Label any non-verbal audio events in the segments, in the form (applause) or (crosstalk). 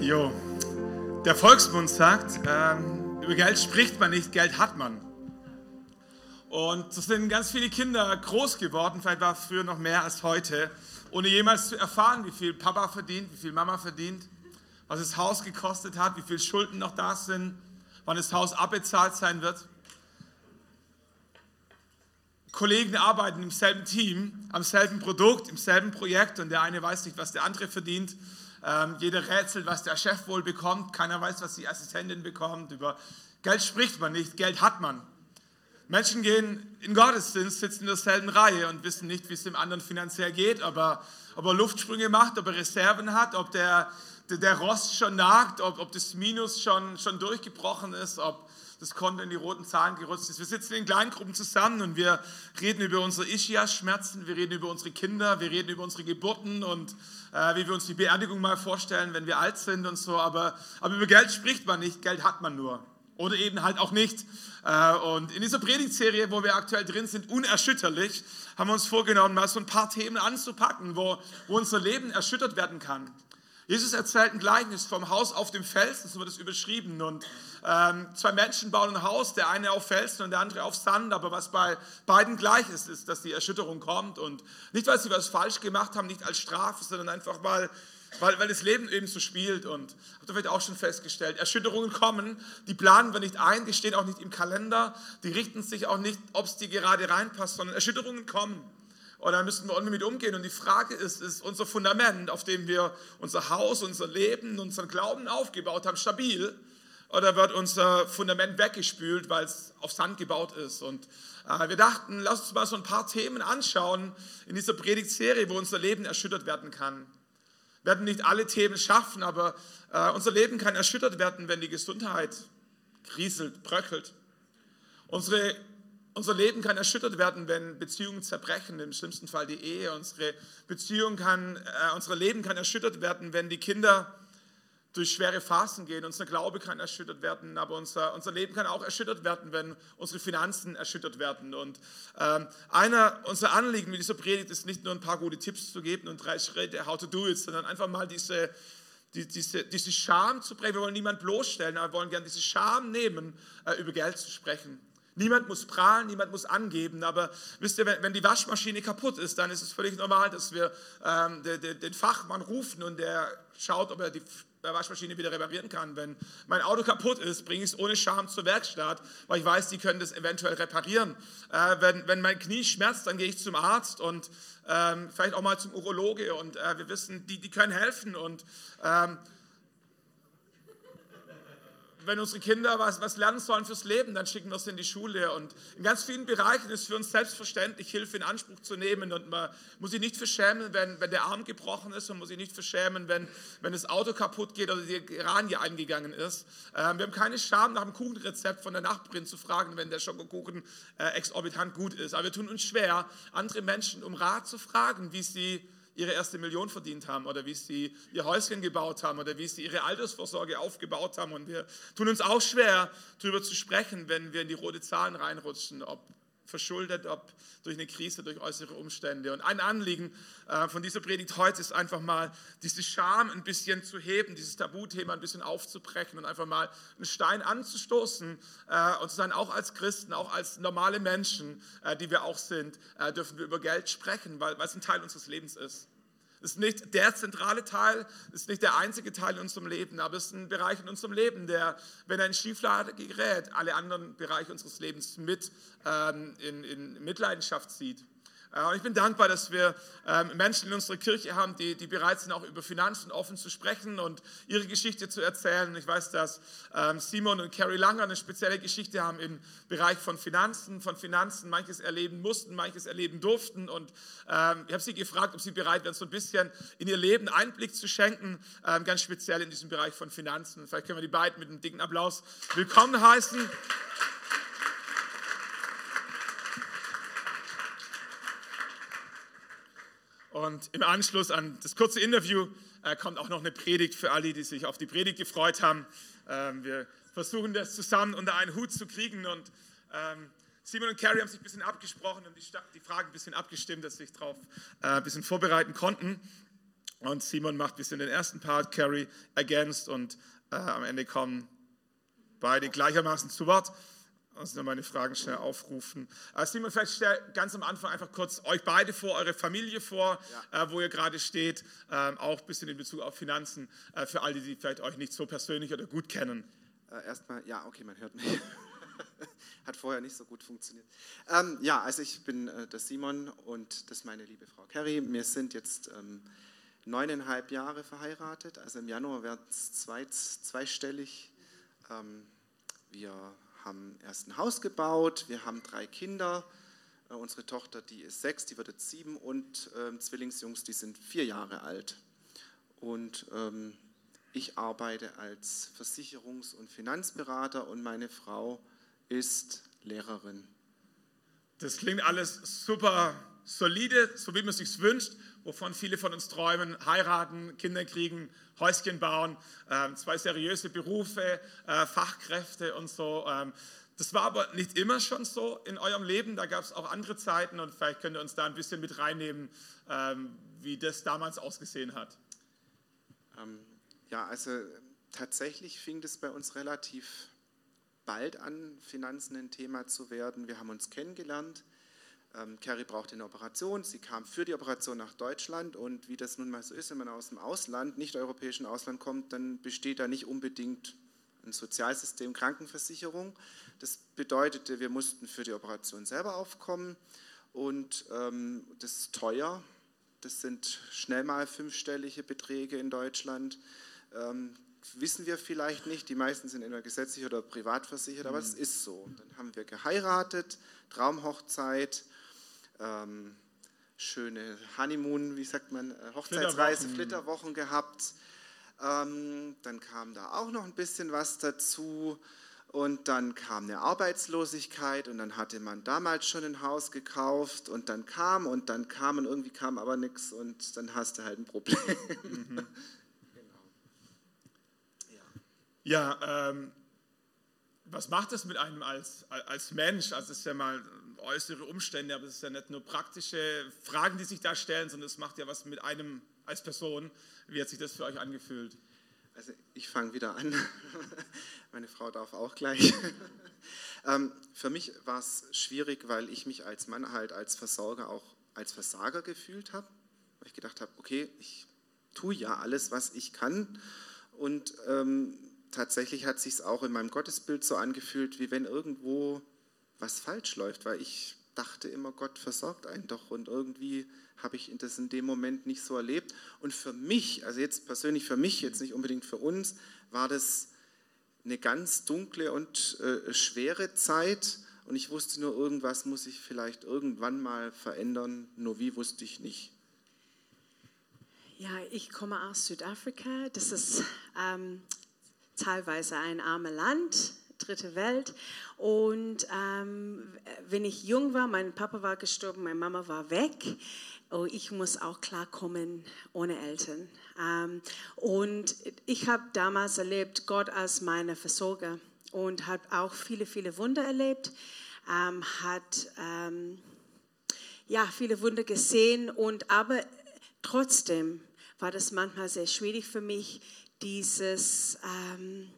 Jo, der Volksmund sagt, ähm, über Geld spricht man nicht, Geld hat man. Und so sind ganz viele Kinder groß geworden, vielleicht war früher noch mehr als heute, ohne jemals zu erfahren, wie viel Papa verdient, wie viel Mama verdient, was das Haus gekostet hat, wie viele Schulden noch da sind, wann das Haus abbezahlt sein wird. Kollegen arbeiten im selben Team, am selben Produkt, im selben Projekt und der eine weiß nicht, was der andere verdient. Ähm, jeder rätselt, was der Chef wohl bekommt. Keiner weiß, was die Assistentin bekommt. Über Geld spricht man nicht, Geld hat man. Menschen gehen in Gottesdienst, sitzen in derselben Reihe und wissen nicht, wie es dem anderen finanziell geht, aber ob er Luftsprünge macht, ob er Reserven hat, ob der, der, der Rost schon nagt, ob, ob das Minus schon, schon durchgebrochen ist, ob das Konto in die roten Zahlen gerutscht ist. Wir sitzen in Kleingruppen zusammen und wir reden über unsere Ischias-Schmerzen, wir reden über unsere Kinder, wir reden über unsere Geburten und äh, wie wir uns die Beerdigung mal vorstellen, wenn wir alt sind und so. Aber, aber über Geld spricht man nicht, Geld hat man nur oder eben halt auch nicht. Äh, und in dieser Predigtserie, wo wir aktuell drin sind, unerschütterlich, haben wir uns vorgenommen, mal so ein paar Themen anzupacken, wo, wo unser Leben erschüttert werden kann. Jesus erzählt ein Gleichnis vom Haus auf dem Felsen, so wird es überschrieben. Und ähm, zwei Menschen bauen ein Haus, der eine auf Felsen und der andere auf Sand. Aber was bei beiden gleich ist, ist, dass die Erschütterung kommt. Und nicht, weil sie was falsch gemacht haben, nicht als Strafe, sondern einfach, weil weil, weil das Leben eben so spielt und habt ihr vielleicht auch schon festgestellt, Erschütterungen kommen, die planen wir nicht ein, die stehen auch nicht im Kalender, die richten sich auch nicht, ob es dir gerade reinpasst, sondern Erschütterungen kommen. Und da müssen wir irgendwie mit umgehen. Und die Frage ist, ist unser Fundament, auf dem wir unser Haus, unser Leben, unseren Glauben aufgebaut haben, stabil? Oder wird unser Fundament weggespült, weil es auf Sand gebaut ist? Und äh, wir dachten, lass uns mal so ein paar Themen anschauen in dieser Predigtserie, wo unser Leben erschüttert werden kann. Wir werden nicht alle Themen schaffen, aber äh, unser Leben kann erschüttert werden, wenn die Gesundheit kriselt, bröckelt. Unsere, unser Leben kann erschüttert werden, wenn Beziehungen zerbrechen, im schlimmsten Fall die Ehe. Unsere Beziehung kann, äh, unser Leben kann erschüttert werden, wenn die Kinder durch schwere Phasen gehen. Unser Glaube kann erschüttert werden, aber unser, unser Leben kann auch erschüttert werden, wenn unsere Finanzen erschüttert werden. Und ähm, einer unserer Anliegen mit dieser Predigt ist nicht nur ein paar gute Tipps zu geben und drei Schritte, how to do it, sondern einfach mal diese, die, diese, diese Scham zu brechen. Wir wollen niemanden bloßstellen, aber wir wollen gerne diese Scham nehmen, äh, über Geld zu sprechen. Niemand muss prahlen, niemand muss angeben, aber wisst ihr, wenn, wenn die Waschmaschine kaputt ist, dann ist es völlig normal, dass wir ähm, den, den Fachmann rufen und der schaut, ob er die Waschmaschine wieder reparieren kann. Wenn mein Auto kaputt ist, bringe ich es ohne Scham zur Werkstatt, weil ich weiß, die können das eventuell reparieren. Äh, wenn, wenn mein Knie schmerzt, dann gehe ich zum Arzt und ähm, vielleicht auch mal zum Urologe und äh, wir wissen, die, die können helfen und ähm, wenn unsere Kinder was, was lernen sollen fürs Leben, dann schicken wir sie in die Schule. Und in ganz vielen Bereichen ist es für uns selbstverständlich, Hilfe in Anspruch zu nehmen. Und man muss sich nicht verschämen, wenn, wenn der Arm gebrochen ist. Man muss sich nicht verschämen, wenn, wenn das Auto kaputt geht oder die Iranier eingegangen ist. Ähm, wir haben keine Scham, nach dem Kuchenrezept von der Nachbarin zu fragen, wenn der Schokokuchen äh, exorbitant gut ist. Aber wir tun uns schwer, andere Menschen um Rat zu fragen, wie sie ihre erste Million verdient haben oder wie sie ihr Häuschen gebaut haben oder wie sie ihre Altersvorsorge aufgebaut haben. Und wir tun uns auch schwer, darüber zu sprechen, wenn wir in die rote Zahlen reinrutschen, ob verschuldet, ob durch eine Krise, durch äußere Umstände. Und ein Anliegen äh, von dieser Predigt heute ist einfach mal, diese Scham ein bisschen zu heben, dieses Tabuthema ein bisschen aufzubrechen und einfach mal einen Stein anzustoßen äh, und zu sagen, auch als Christen, auch als normale Menschen, äh, die wir auch sind, dürfen wir über Geld sprechen, weil, weil es ein Teil unseres Lebens ist. Ist nicht der zentrale Teil, ist nicht der einzige Teil in unserem Leben, aber es ist ein Bereich in unserem Leben, der, wenn er in Schieflage gerät, alle anderen Bereiche unseres Lebens mit ähm, in, in Mitleidenschaft zieht. Äh, und ich bin dankbar, dass wir ähm, Menschen in unserer Kirche haben, die, die bereit sind, auch über Finanzen offen zu sprechen und ihre Geschichte zu erzählen. Ich weiß, dass ähm, Simon und Carrie Langer eine spezielle Geschichte haben im Bereich von Finanzen, von Finanzen manches erleben mussten, manches erleben durften. Und ähm, ich habe sie gefragt, ob sie bereit wären, so ein bisschen in ihr Leben Einblick zu schenken, ganz speziell in diesem Bereich von Finanzen. Vielleicht können wir die beiden mit einem dicken Applaus willkommen heißen. Und im Anschluss an das kurze Interview äh, kommt auch noch eine Predigt für alle, die sich auf die Predigt gefreut haben. Ähm, wir versuchen das zusammen unter einen Hut zu kriegen und ähm, Simon und Carrie haben sich ein bisschen abgesprochen und die, die Fragen ein bisschen abgestimmt, dass sie sich darauf äh, ein bisschen vorbereiten konnten. Und Simon macht ein bisschen den ersten Part, Carrie ergänzt und äh, am Ende kommen beide gleichermaßen zu Wort. Also meine Fragen schnell aufrufen. Äh, Simon, vielleicht stell ganz am Anfang einfach kurz euch beide vor, eure Familie vor, ja. äh, wo ihr gerade steht, ähm, auch ein bisschen in Bezug auf Finanzen, äh, für alle, die vielleicht euch nicht so persönlich oder gut kennen. Erstmal, ja, okay, man hört mich. (laughs) Hat vorher nicht so gut funktioniert. Ähm, ja, also ich bin äh, der Simon und das ist meine liebe Frau Kerry. Wir sind jetzt ähm, neuneinhalb Jahre verheiratet, also im Januar werden es zwei, zweistellig. Ähm, wir haben erst ein Haus gebaut, wir haben drei Kinder. Äh, unsere Tochter, die ist sechs, die wird jetzt sieben und äh, Zwillingsjungs, die sind vier Jahre alt. Und ähm, ich arbeite als Versicherungs- und Finanzberater und meine Frau ist Lehrerin. Das klingt alles super solide, so wie man es sich wünscht, wovon viele von uns träumen, heiraten, Kinder kriegen, Häuschen bauen, ähm, zwei seriöse Berufe, äh, Fachkräfte und so. Ähm, das war aber nicht immer schon so in eurem Leben, da gab es auch andere Zeiten und vielleicht könnt ihr uns da ein bisschen mit reinnehmen, ähm, wie das damals ausgesehen hat. Ja, also tatsächlich fing das bei uns relativ bald an, Finanzen ein Thema zu werden. Wir haben uns kennengelernt ähm, Carrie brauchte eine Operation, sie kam für die Operation nach Deutschland und wie das nun mal so ist, wenn man aus dem Ausland, nicht europäischen Ausland kommt, dann besteht da nicht unbedingt ein Sozialsystem, Krankenversicherung. Das bedeutete, wir mussten für die Operation selber aufkommen und ähm, das ist teuer. Das sind schnell mal fünfstellige Beträge in Deutschland. Ähm, wissen wir vielleicht nicht. Die meisten sind entweder gesetzlich oder privat versichert, aber es mhm. ist so. Dann haben wir geheiratet, Traumhochzeit ähm, schöne Honeymoon, wie sagt man, äh, Hochzeitsreise, Flitterwochen, Flitterwochen gehabt. Ähm, dann kam da auch noch ein bisschen was dazu. Und dann kam eine Arbeitslosigkeit und dann hatte man damals schon ein Haus gekauft und dann kam und dann kam und irgendwie kam aber nichts und dann hast du halt ein Problem. Mhm. genau. (laughs) Ja, ja ähm, was macht das mit einem als, als Mensch? Also es ist ja mal äußere Umstände, aber es ist ja nicht nur praktische Fragen, die sich da stellen, sondern es macht ja was mit einem als Person. Wie hat sich das für euch angefühlt? Also ich fange wieder an. (laughs) Meine Frau darf auch gleich. (laughs) ähm, für mich war es schwierig, weil ich mich als Mann halt als Versorger auch als Versager gefühlt habe. Weil ich gedacht habe, okay, ich tue ja alles, was ich kann. Und ähm, tatsächlich hat sich auch in meinem Gottesbild so angefühlt, wie wenn irgendwo was falsch läuft, weil ich dachte immer, Gott versorgt einen doch und irgendwie habe ich das in dem Moment nicht so erlebt. Und für mich, also jetzt persönlich für mich, jetzt nicht unbedingt für uns, war das eine ganz dunkle und äh, schwere Zeit und ich wusste nur, irgendwas muss ich vielleicht irgendwann mal verändern, nur wie wusste ich nicht. Ja, ich komme aus Südafrika. Das ist ähm, teilweise ein armes Land, dritte Welt. Und ähm, wenn ich jung war, mein Papa war gestorben, meine Mama war weg. Oh, ich muss auch klarkommen ohne Eltern. Ähm, und ich habe damals erlebt, Gott als meine Versorger und habe auch viele, viele Wunder erlebt. Ähm, hat ähm, ja viele Wunder gesehen und aber trotzdem war das manchmal sehr schwierig für mich, dieses ähm,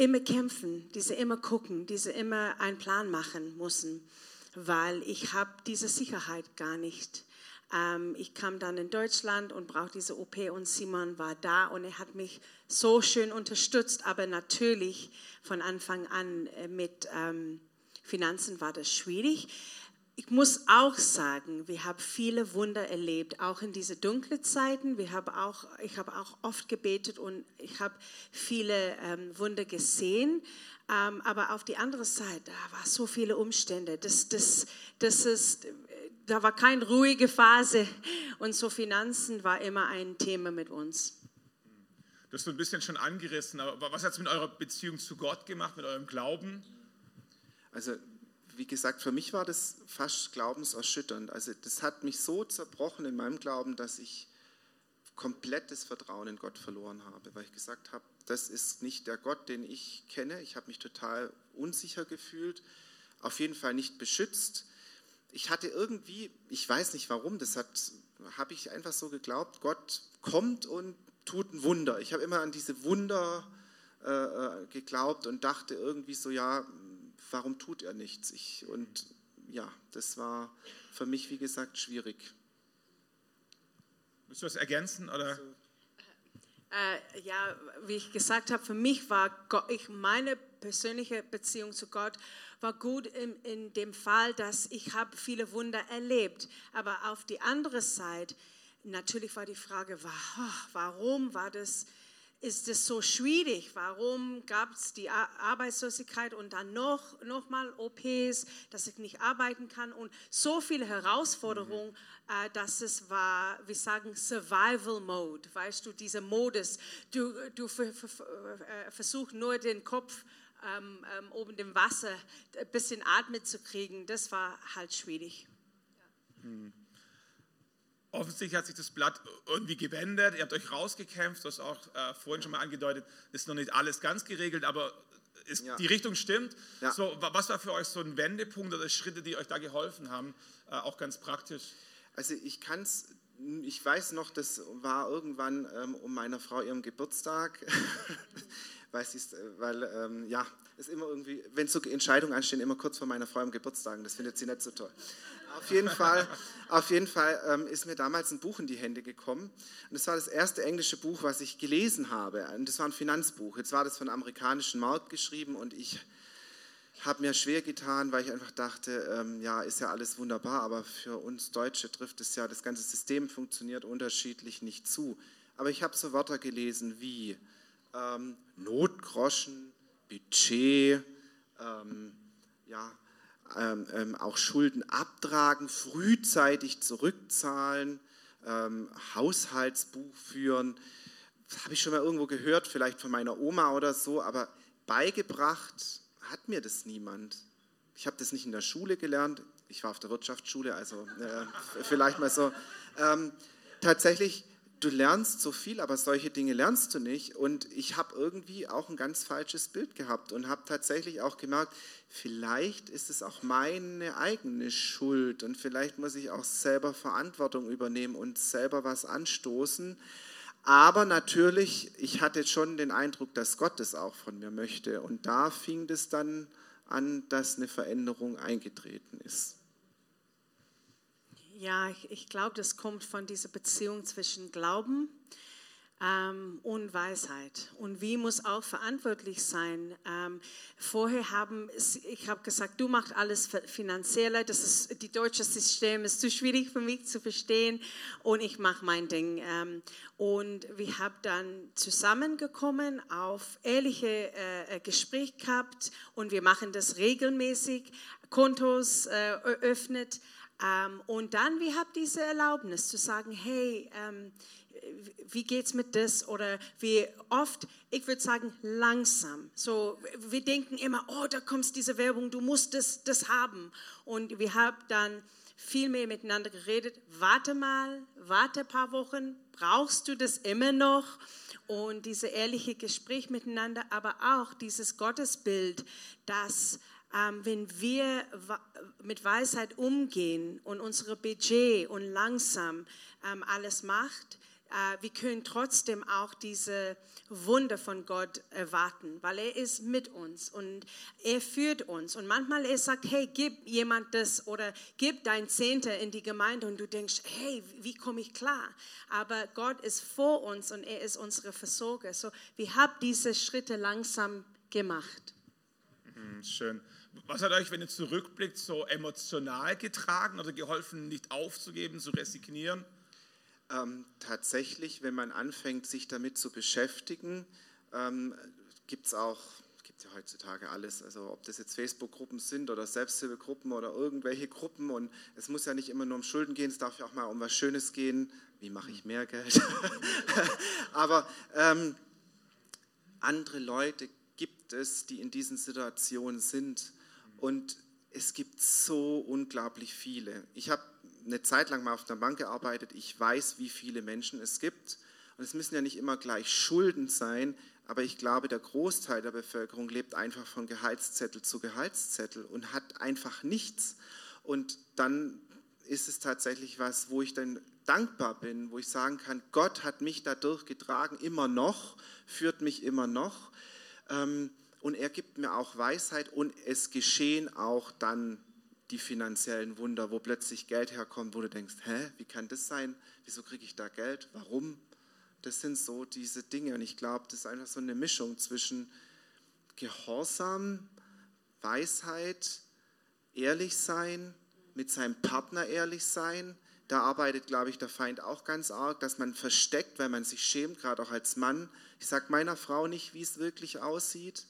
immer kämpfen, diese immer gucken, diese immer einen Plan machen müssen, weil ich habe diese Sicherheit gar nicht. Ähm, ich kam dann in Deutschland und brauchte diese OP und Simon war da und er hat mich so schön unterstützt, aber natürlich von Anfang an äh, mit ähm, Finanzen war das schwierig ich muss auch sagen, wir haben viele Wunder erlebt, auch in diese dunklen Zeiten. Wir haben auch, ich habe auch oft gebetet und ich habe viele ähm, Wunder gesehen. Ähm, aber auf die andere Seite, da waren so viele Umstände. Das, das, das ist, da war keine ruhige Phase und so Finanzen war immer ein Thema mit uns. Das ist so ein bisschen schon angerissen, aber was hat es mit eurer Beziehung zu Gott gemacht, mit eurem Glauben? Also wie gesagt, für mich war das fast glaubenserschütternd. Also das hat mich so zerbrochen in meinem Glauben, dass ich komplettes Vertrauen in Gott verloren habe, weil ich gesagt habe, das ist nicht der Gott, den ich kenne. Ich habe mich total unsicher gefühlt, auf jeden Fall nicht beschützt. Ich hatte irgendwie, ich weiß nicht warum, das hat habe ich einfach so geglaubt, Gott kommt und tut ein Wunder. Ich habe immer an diese Wunder äh, äh, geglaubt und dachte irgendwie so, ja, warum tut er nichts? Ich, und ja, das war für mich, wie gesagt, schwierig. Willst du das ergänzen? Oder? Also, äh, ja, wie ich gesagt habe, für mich war Gott, ich, meine persönliche Beziehung zu Gott war gut in, in dem Fall, dass ich habe viele Wunder erlebt. Aber auf die andere Seite, natürlich war die Frage, warum war das ist es so schwierig? Warum gab es die Arbeitslosigkeit und dann noch, noch mal OPs, dass ich nicht arbeiten kann und so viele Herausforderungen, mhm. äh, dass es war, wir sagen Survival Mode, weißt du, dieser Modus. Du, du äh, versuchst nur den Kopf ähm, ähm, oben dem Wasser ein bisschen atmen zu kriegen. Das war halt schwierig. Ja. Mhm. Offensichtlich hat sich das Blatt irgendwie gewendet. Ihr habt euch rausgekämpft, das auch äh, vorhin schon mal angedeutet, ist noch nicht alles ganz geregelt, aber ist, ja. die Richtung stimmt. Ja. So, was war für euch so ein Wendepunkt oder Schritte, die euch da geholfen haben, äh, auch ganz praktisch? Also ich kann es, ich weiß noch, das war irgendwann ähm, um meiner Frau ihrem Geburtstag, (laughs) weil, weil ähm, ja, es immer irgendwie, wenn so Entscheidungen anstehen, immer kurz vor meiner Frau im Geburtstag, das findet sie nicht so toll. Auf jeden Fall, auf jeden Fall ähm, ist mir damals ein Buch in die Hände gekommen. Und das war das erste englische Buch, was ich gelesen habe. Und das war ein Finanzbuch. Jetzt war das von amerikanischen Markt geschrieben und ich habe mir schwer getan, weil ich einfach dachte, ähm, ja, ist ja alles wunderbar, aber für uns Deutsche trifft es ja, das ganze System funktioniert unterschiedlich nicht zu. Aber ich habe so Wörter gelesen wie ähm, Notgroschen, Budget, ähm, ja, ähm, ähm, auch Schulden abtragen, frühzeitig zurückzahlen, ähm, Haushaltsbuch führen. Das habe ich schon mal irgendwo gehört, vielleicht von meiner Oma oder so, aber beigebracht hat mir das niemand. Ich habe das nicht in der Schule gelernt. Ich war auf der Wirtschaftsschule, also äh, vielleicht mal so. Ähm, tatsächlich du lernst so viel, aber solche Dinge lernst du nicht. Und ich habe irgendwie auch ein ganz falsches Bild gehabt und habe tatsächlich auch gemerkt, vielleicht ist es auch meine eigene Schuld und vielleicht muss ich auch selber Verantwortung übernehmen und selber was anstoßen. Aber natürlich, ich hatte schon den Eindruck, dass Gott es auch von mir möchte. Und da fing es dann an, dass eine Veränderung eingetreten ist. Ja, ich, ich glaube, das kommt von dieser Beziehung zwischen Glauben ähm, und Weisheit. Und wie muss auch verantwortlich sein. Ähm, vorher haben, ich habe gesagt, du machst alles finanzieller, das ist, die deutsche System ist zu schwierig für mich zu verstehen und ich mache mein Ding. Ähm, und wir haben dann zusammengekommen, auf ehrliche äh, äh Gespräche gehabt und wir machen das regelmäßig, Kontos äh, öffnet. Ähm, und dann, wir haben diese Erlaubnis zu sagen, hey, ähm, wie geht's mit das? Oder wie oft, ich würde sagen, langsam. So, wir denken immer, oh, da kommt diese Werbung, du musst das, das haben. Und wir haben dann viel mehr miteinander geredet. Warte mal, warte ein paar Wochen, brauchst du das immer noch? Und diese ehrliche Gespräch miteinander, aber auch dieses Gottesbild, das wenn wir mit Weisheit umgehen und unsere Budget und langsam ähm, alles macht, äh, wir können trotzdem auch diese Wunder von Gott erwarten, weil er ist mit uns und er führt uns. Und manchmal er sagt, hey, gib jemand das oder gib dein Zehnter in die Gemeinde und du denkst, hey, wie komme ich klar? Aber Gott ist vor uns und er ist unsere Versorger. So, wir haben diese Schritte langsam gemacht. Mhm, schön. Was hat euch, wenn ihr zurückblickt, so emotional getragen oder geholfen, nicht aufzugeben, zu resignieren? Ähm, tatsächlich, wenn man anfängt, sich damit zu beschäftigen, ähm, gibt es auch, gibt ja heutzutage alles, also ob das jetzt Facebook-Gruppen sind oder Selbsthilfegruppen oder irgendwelche Gruppen und es muss ja nicht immer nur um Schulden gehen, es darf ja auch mal um was Schönes gehen, wie mache ich mehr Geld? (laughs) Aber ähm, andere Leute gibt es, die in diesen Situationen sind und es gibt so unglaublich viele. Ich habe eine Zeit lang mal auf der Bank gearbeitet. Ich weiß, wie viele Menschen es gibt. Und es müssen ja nicht immer gleich Schulden sein, aber ich glaube, der Großteil der Bevölkerung lebt einfach von Gehaltszettel zu Gehaltszettel und hat einfach nichts. Und dann ist es tatsächlich was, wo ich dann dankbar bin, wo ich sagen kann, Gott hat mich dadurch getragen, immer noch, führt mich immer noch. Ähm, und er gibt mir auch Weisheit und es geschehen auch dann die finanziellen Wunder, wo plötzlich Geld herkommt, wo du denkst, hä, wie kann das sein? Wieso kriege ich da Geld? Warum? Das sind so diese Dinge und ich glaube, das ist einfach so eine Mischung zwischen Gehorsam, Weisheit, ehrlich sein, mit seinem Partner ehrlich sein. Da arbeitet, glaube ich, der Feind auch ganz arg, dass man versteckt, weil man sich schämt, gerade auch als Mann. Ich sage meiner Frau nicht, wie es wirklich aussieht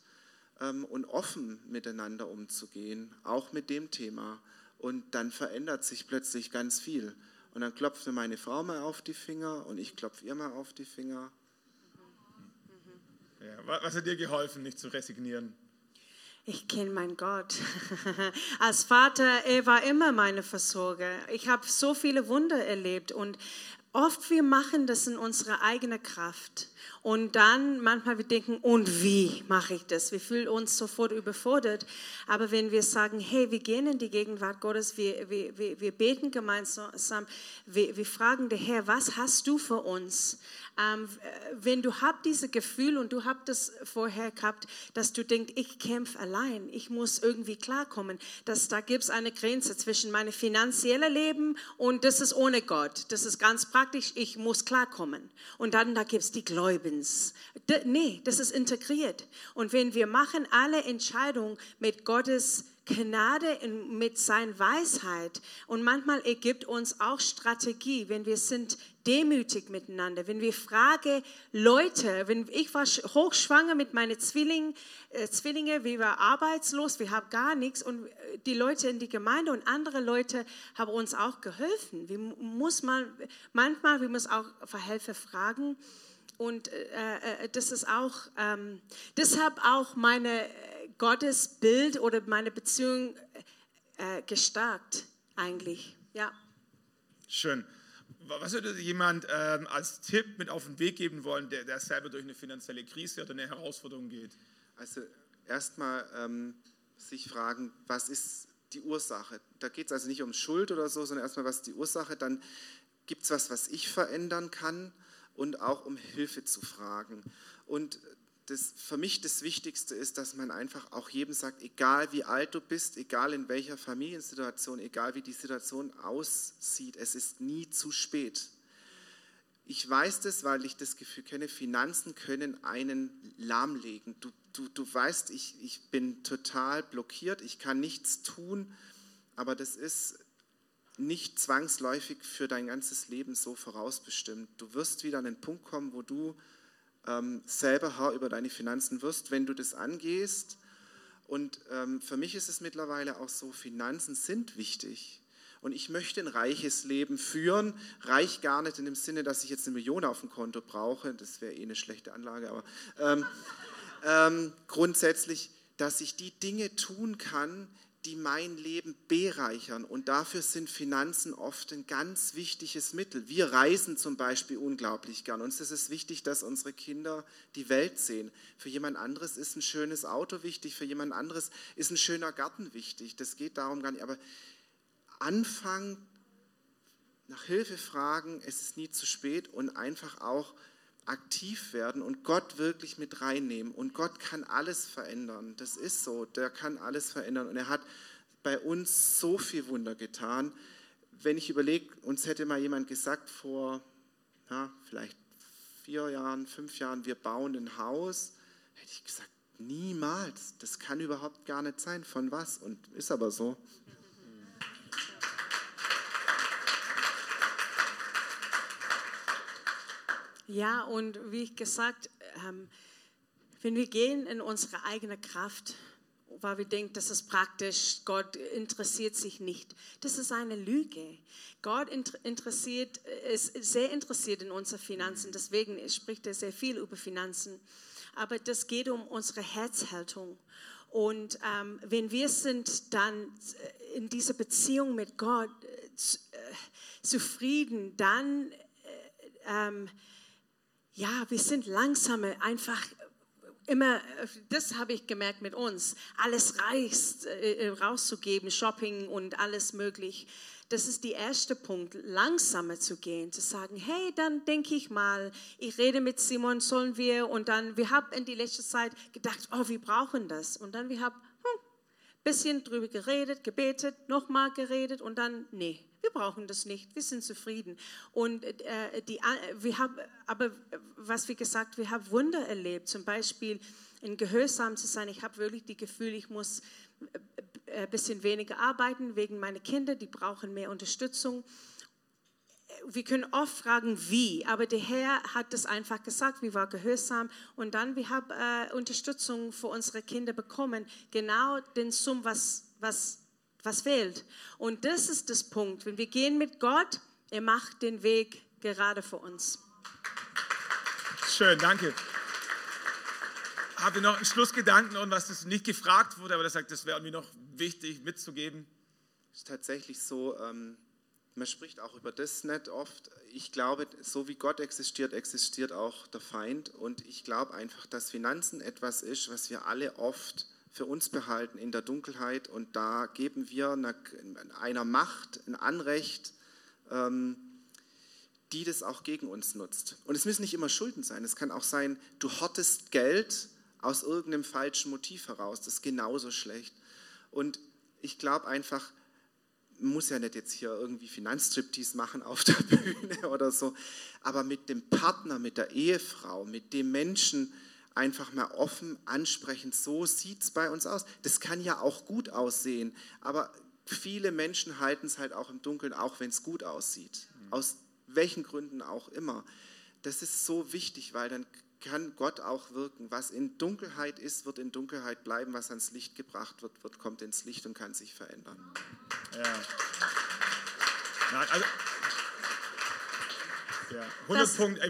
und offen miteinander umzugehen, auch mit dem Thema. Und dann verändert sich plötzlich ganz viel. Und dann klopft mir meine Frau mal auf die Finger und ich klopfe ihr mal auf die Finger. Ja, was hat dir geholfen, nicht zu resignieren? Ich kenne meinen Gott. (laughs) Als Vater, er war immer meine Versorger. Ich habe so viele Wunder erlebt und oft wir machen das in unserer eigenen Kraft. Und dann manchmal wir denken, und wie mache ich das? Wir fühlen uns sofort überfordert. Aber wenn wir sagen, hey, wir gehen in die Gegenwart Gottes, wir, wir, wir, wir beten gemeinsam, wir, wir fragen den Herr, was hast du für uns? Ähm, wenn du habt dieses Gefühl und du habt das vorher gehabt, dass du denkst, ich kämpfe allein, ich muss irgendwie klarkommen, dass da gibt es eine Grenze zwischen meinem finanziellen Leben und das ist ohne Gott. Das ist ganz praktisch, ich muss klarkommen. Und dann da gibt es die Gläubens. Nee, das ist integriert. Und wenn wir machen alle Entscheidungen mit Gottes Gnade mit seiner Weisheit und manchmal ergibt uns auch Strategie, wenn wir sind demütig miteinander, wenn wir fragen Leute, wenn ich war hochschwanger mit meinen Zwillingen, äh, Zwillinge, wir waren arbeitslos, wir haben gar nichts und äh, die Leute in die Gemeinde und andere Leute haben uns auch geholfen. Wir muss mal, manchmal, wir müssen auch Verhelfer fragen und äh, äh, das ist auch, ähm, deshalb auch meine Gottes Bild oder meine Beziehung äh, gestärkt eigentlich. Ja. Schön. Was würde jemand ähm, als Tipp mit auf den Weg geben wollen, der, der selber durch eine finanzielle Krise oder eine Herausforderung geht? Also erstmal ähm, sich fragen, was ist die Ursache? Da geht es also nicht um Schuld oder so, sondern erstmal, was ist die Ursache? Dann gibt es was, was ich verändern kann und auch um Hilfe zu fragen. Und das, für mich das Wichtigste ist, dass man einfach auch jedem sagt, egal wie alt du bist, egal in welcher Familiensituation, egal wie die Situation aussieht, es ist nie zu spät. Ich weiß das, weil ich das Gefühl kenne, Finanzen können einen lahmlegen. Du, du, du weißt, ich, ich bin total blockiert, ich kann nichts tun, aber das ist nicht zwangsläufig für dein ganzes Leben so vorausbestimmt. Du wirst wieder an den Punkt kommen, wo du ähm, selber Herr über deine Finanzen wirst, wenn du das angehst. Und ähm, für mich ist es mittlerweile auch so, Finanzen sind wichtig. Und ich möchte ein reiches Leben führen. Reich gar nicht in dem Sinne, dass ich jetzt eine Million auf dem Konto brauche. Das wäre eh eine schlechte Anlage. Aber ähm, (laughs) ähm grundsätzlich, dass ich die Dinge tun kann, die mein Leben bereichern. Und dafür sind Finanzen oft ein ganz wichtiges Mittel. Wir reisen zum Beispiel unglaublich gern. Uns ist es wichtig, dass unsere Kinder die Welt sehen. Für jemand anderes ist ein schönes Auto wichtig, für jemand anderes ist ein schöner Garten wichtig. Das geht darum gar nicht. Aber anfangen, nach Hilfe fragen, es ist nie zu spät und einfach auch aktiv werden und Gott wirklich mit reinnehmen. Und Gott kann alles verändern. Das ist so. Der kann alles verändern. Und er hat bei uns so viel Wunder getan. Wenn ich überlege, uns hätte mal jemand gesagt vor ja, vielleicht vier Jahren, fünf Jahren, wir bauen ein Haus, hätte ich gesagt, niemals. Das kann überhaupt gar nicht sein. Von was? Und ist aber so. Ja, und wie gesagt, ähm, wenn wir gehen in unsere eigene Kraft, weil wir denken, das ist praktisch, Gott interessiert sich nicht. Das ist eine Lüge. Gott interessiert, ist sehr interessiert in unsere Finanzen, deswegen spricht er sehr viel über Finanzen. Aber das geht um unsere Herzhaltung. Und ähm, wenn wir sind dann in dieser Beziehung mit Gott äh, zufrieden, dann äh, ähm, ja, wir sind langsamer, einfach immer, das habe ich gemerkt mit uns, alles reicht, äh, rauszugeben, Shopping und alles möglich. das ist der erste Punkt, langsamer zu gehen, zu sagen, hey, dann denke ich mal, ich rede mit Simon, sollen wir, und dann, wir haben in die letzte Zeit gedacht, oh, wir brauchen das. Und dann wir haben hm, bisschen drüber geredet, gebetet, nochmal geredet und dann, nee, wir brauchen das nicht, wir sind zufrieden. Und äh, die, wir haben, aber was wie gesagt, wir haben Wunder erlebt, zum Beispiel in Gehörsam zu sein. Ich habe wirklich das Gefühl, ich muss ein bisschen weniger arbeiten wegen meiner Kinder, die brauchen mehr Unterstützung. Wir können oft fragen, wie, aber der Herr hat das einfach gesagt, wir waren gehörsam und dann wir haben äh, Unterstützung für unsere Kinder bekommen, genau den Sum, was, was, was fehlt. Und das ist das Punkt, wenn wir gehen mit Gott, er macht den Weg gerade für uns. Schön, danke habe noch einen Schlussgedanken und was das nicht gefragt wurde, aber das sagt, das wäre mir noch wichtig mitzugeben. Es ist tatsächlich so, ähm, man spricht auch über das nicht oft. Ich glaube, so wie Gott existiert, existiert auch der Feind. Und ich glaube einfach, dass Finanzen etwas ist, was wir alle oft für uns behalten in der Dunkelheit. Und da geben wir einer, Macht ein Anrecht, ähm, die das auch gegen uns nutzt. Und es müssen nicht immer Schulden sein. Es kann auch sein, du hortest Geld aus irgendeinem falschen Motiv heraus. Das ist genauso schlecht. Und ich glaube einfach, man muss ja nicht jetzt hier irgendwie Finanzstriptease machen auf der (laughs) Bühne oder so, aber mit dem Partner, mit der Ehefrau, mit dem Menschen einfach mal offen ansprechen, so sieht es bei uns aus. Das kann ja auch gut aussehen, aber viele Menschen halten es halt auch im Dunkeln, auch wenn es gut aussieht. Mhm. Aus welchen Gründen auch immer. Das ist so wichtig, weil dann kann Gott auch wirken. Was in Dunkelheit ist, wird in Dunkelheit bleiben. Was ans Licht gebracht wird, wird kommt ins Licht und kann sich verändern. Ja. Nein, also, ja, 100 das, Punkt.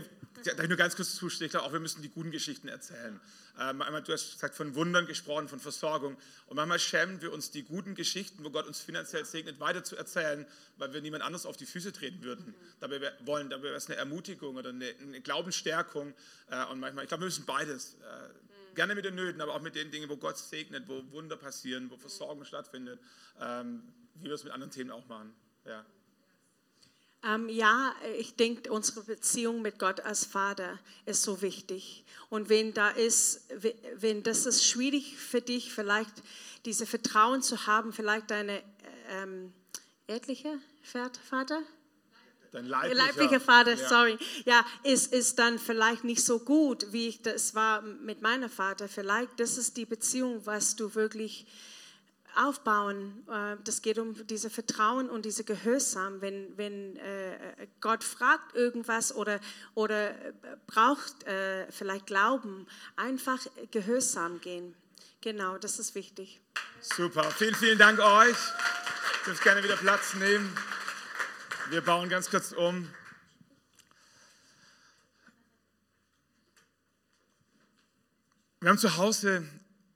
Darf ich nur ganz kurz zustimmen? Ich glaube auch, wir müssen die guten Geschichten erzählen. Ähm, du hast gesagt, von Wundern gesprochen, von Versorgung. Und manchmal schämen wir uns, die guten Geschichten, wo Gott uns finanziell segnet, weiter zu erzählen, weil wir niemand anders auf die Füße treten würden. Mhm. Dabei wollen, dabei wäre es eine Ermutigung oder eine, eine Glaubensstärkung. Äh, und manchmal, ich glaube, wir müssen beides. Äh. Gerne mit den Nöten, aber auch mit den Dingen, wo Gott segnet, wo Wunder passieren, wo Versorgung stattfindet, ähm, wie wir es mit anderen Themen auch machen. Ja. Ähm, ja, ich denke, unsere Beziehung mit Gott als Vater ist so wichtig. Und wenn da ist, wenn das ist schwierig für dich, vielleicht diese Vertrauen zu haben, vielleicht deine ähm, ehrliche Vater, Dein leiblicher, leiblicher Vater, ja. sorry, ja, ist, ist dann vielleicht nicht so gut, wie ich das war mit meinem Vater. Vielleicht das ist die Beziehung, was du wirklich aufbauen. Äh, das geht um diese Vertrauen und diese Gehorsam. Wenn, wenn äh, Gott fragt irgendwas oder, oder braucht äh, vielleicht Glauben, einfach gehorsam gehen. Genau, das ist wichtig. Super, vielen, vielen Dank euch. Ich dürft gerne wieder Platz nehmen. Wir bauen ganz kurz um. Wir haben zu Hause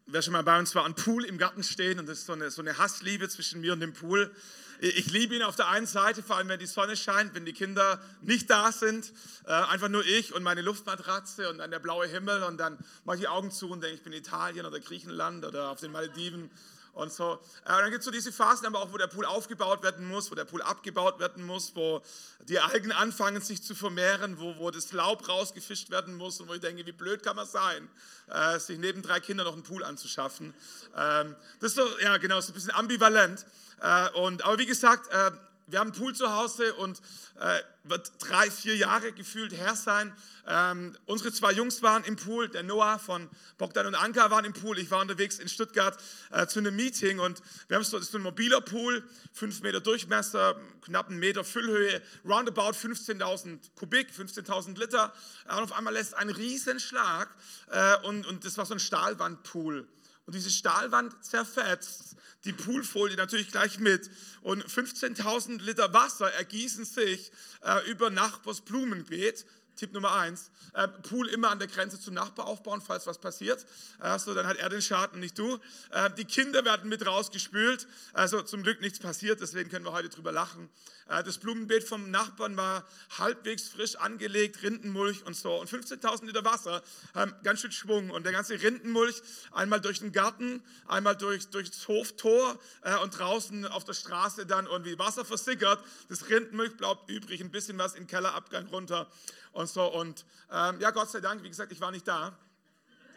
wer schon mal bei uns war, ein Pool im Garten stehen und das ist so eine, so eine Hassliebe zwischen mir und dem Pool. Ich liebe ihn auf der einen Seite, vor allem wenn die Sonne scheint, wenn die Kinder nicht da sind, äh, einfach nur ich und meine Luftmatratze und dann der blaue Himmel und dann mache ich die Augen zu und denke, ich bin in Italien oder Griechenland oder auf den Malediven und so. Äh, dann gibt es so diese Phasen aber auch, wo der Pool aufgebaut werden muss, wo der Pool abgebaut werden muss, wo die Algen anfangen sich zu vermehren, wo, wo das Laub rausgefischt werden muss und wo ich denke, wie blöd kann man sein, äh, sich neben drei Kindern noch einen Pool anzuschaffen. Ähm, das ist so, ja genau, so ein bisschen ambivalent. Äh, und, aber wie gesagt, äh, wir haben einen Pool zu Hause und äh, wird drei, vier Jahre gefühlt her sein. Ähm, unsere zwei Jungs waren im Pool, der Noah von Bogdan und Anka waren im Pool. Ich war unterwegs in Stuttgart äh, zu einem Meeting und wir haben so, so ein mobiler Pool, fünf Meter Durchmesser, knapp einen Meter Füllhöhe, roundabout 15.000 Kubik, 15.000 Liter. Und auf einmal lässt ein Riesenschlag äh, und, und das war so ein Stahlwandpool. Und diese Stahlwand zerfetzt die Poolfolie natürlich gleich mit. Und 15.000 Liter Wasser ergießen sich äh, über Nachbars Blumenbeet Tipp Nummer eins, äh, Pool immer an der Grenze zum Nachbar aufbauen, falls was passiert. Also dann hat er den Schaden, nicht du. Äh, die Kinder werden mit rausgespült. Also zum Glück nichts passiert, deswegen können wir heute drüber lachen. Äh, das Blumenbeet vom Nachbarn war halbwegs frisch angelegt, Rindenmulch und so. Und 15.000 Liter Wasser, ähm, ganz schön Schwung. Und der ganze Rindenmulch einmal durch den Garten, einmal durch, durchs Hoftor äh, und draußen auf der Straße dann irgendwie Wasser versickert. Das Rindenmulch bleibt übrig, ein bisschen was in den Kellerabgang runter und so. Und ähm, ja, Gott sei Dank, wie gesagt, ich war nicht da.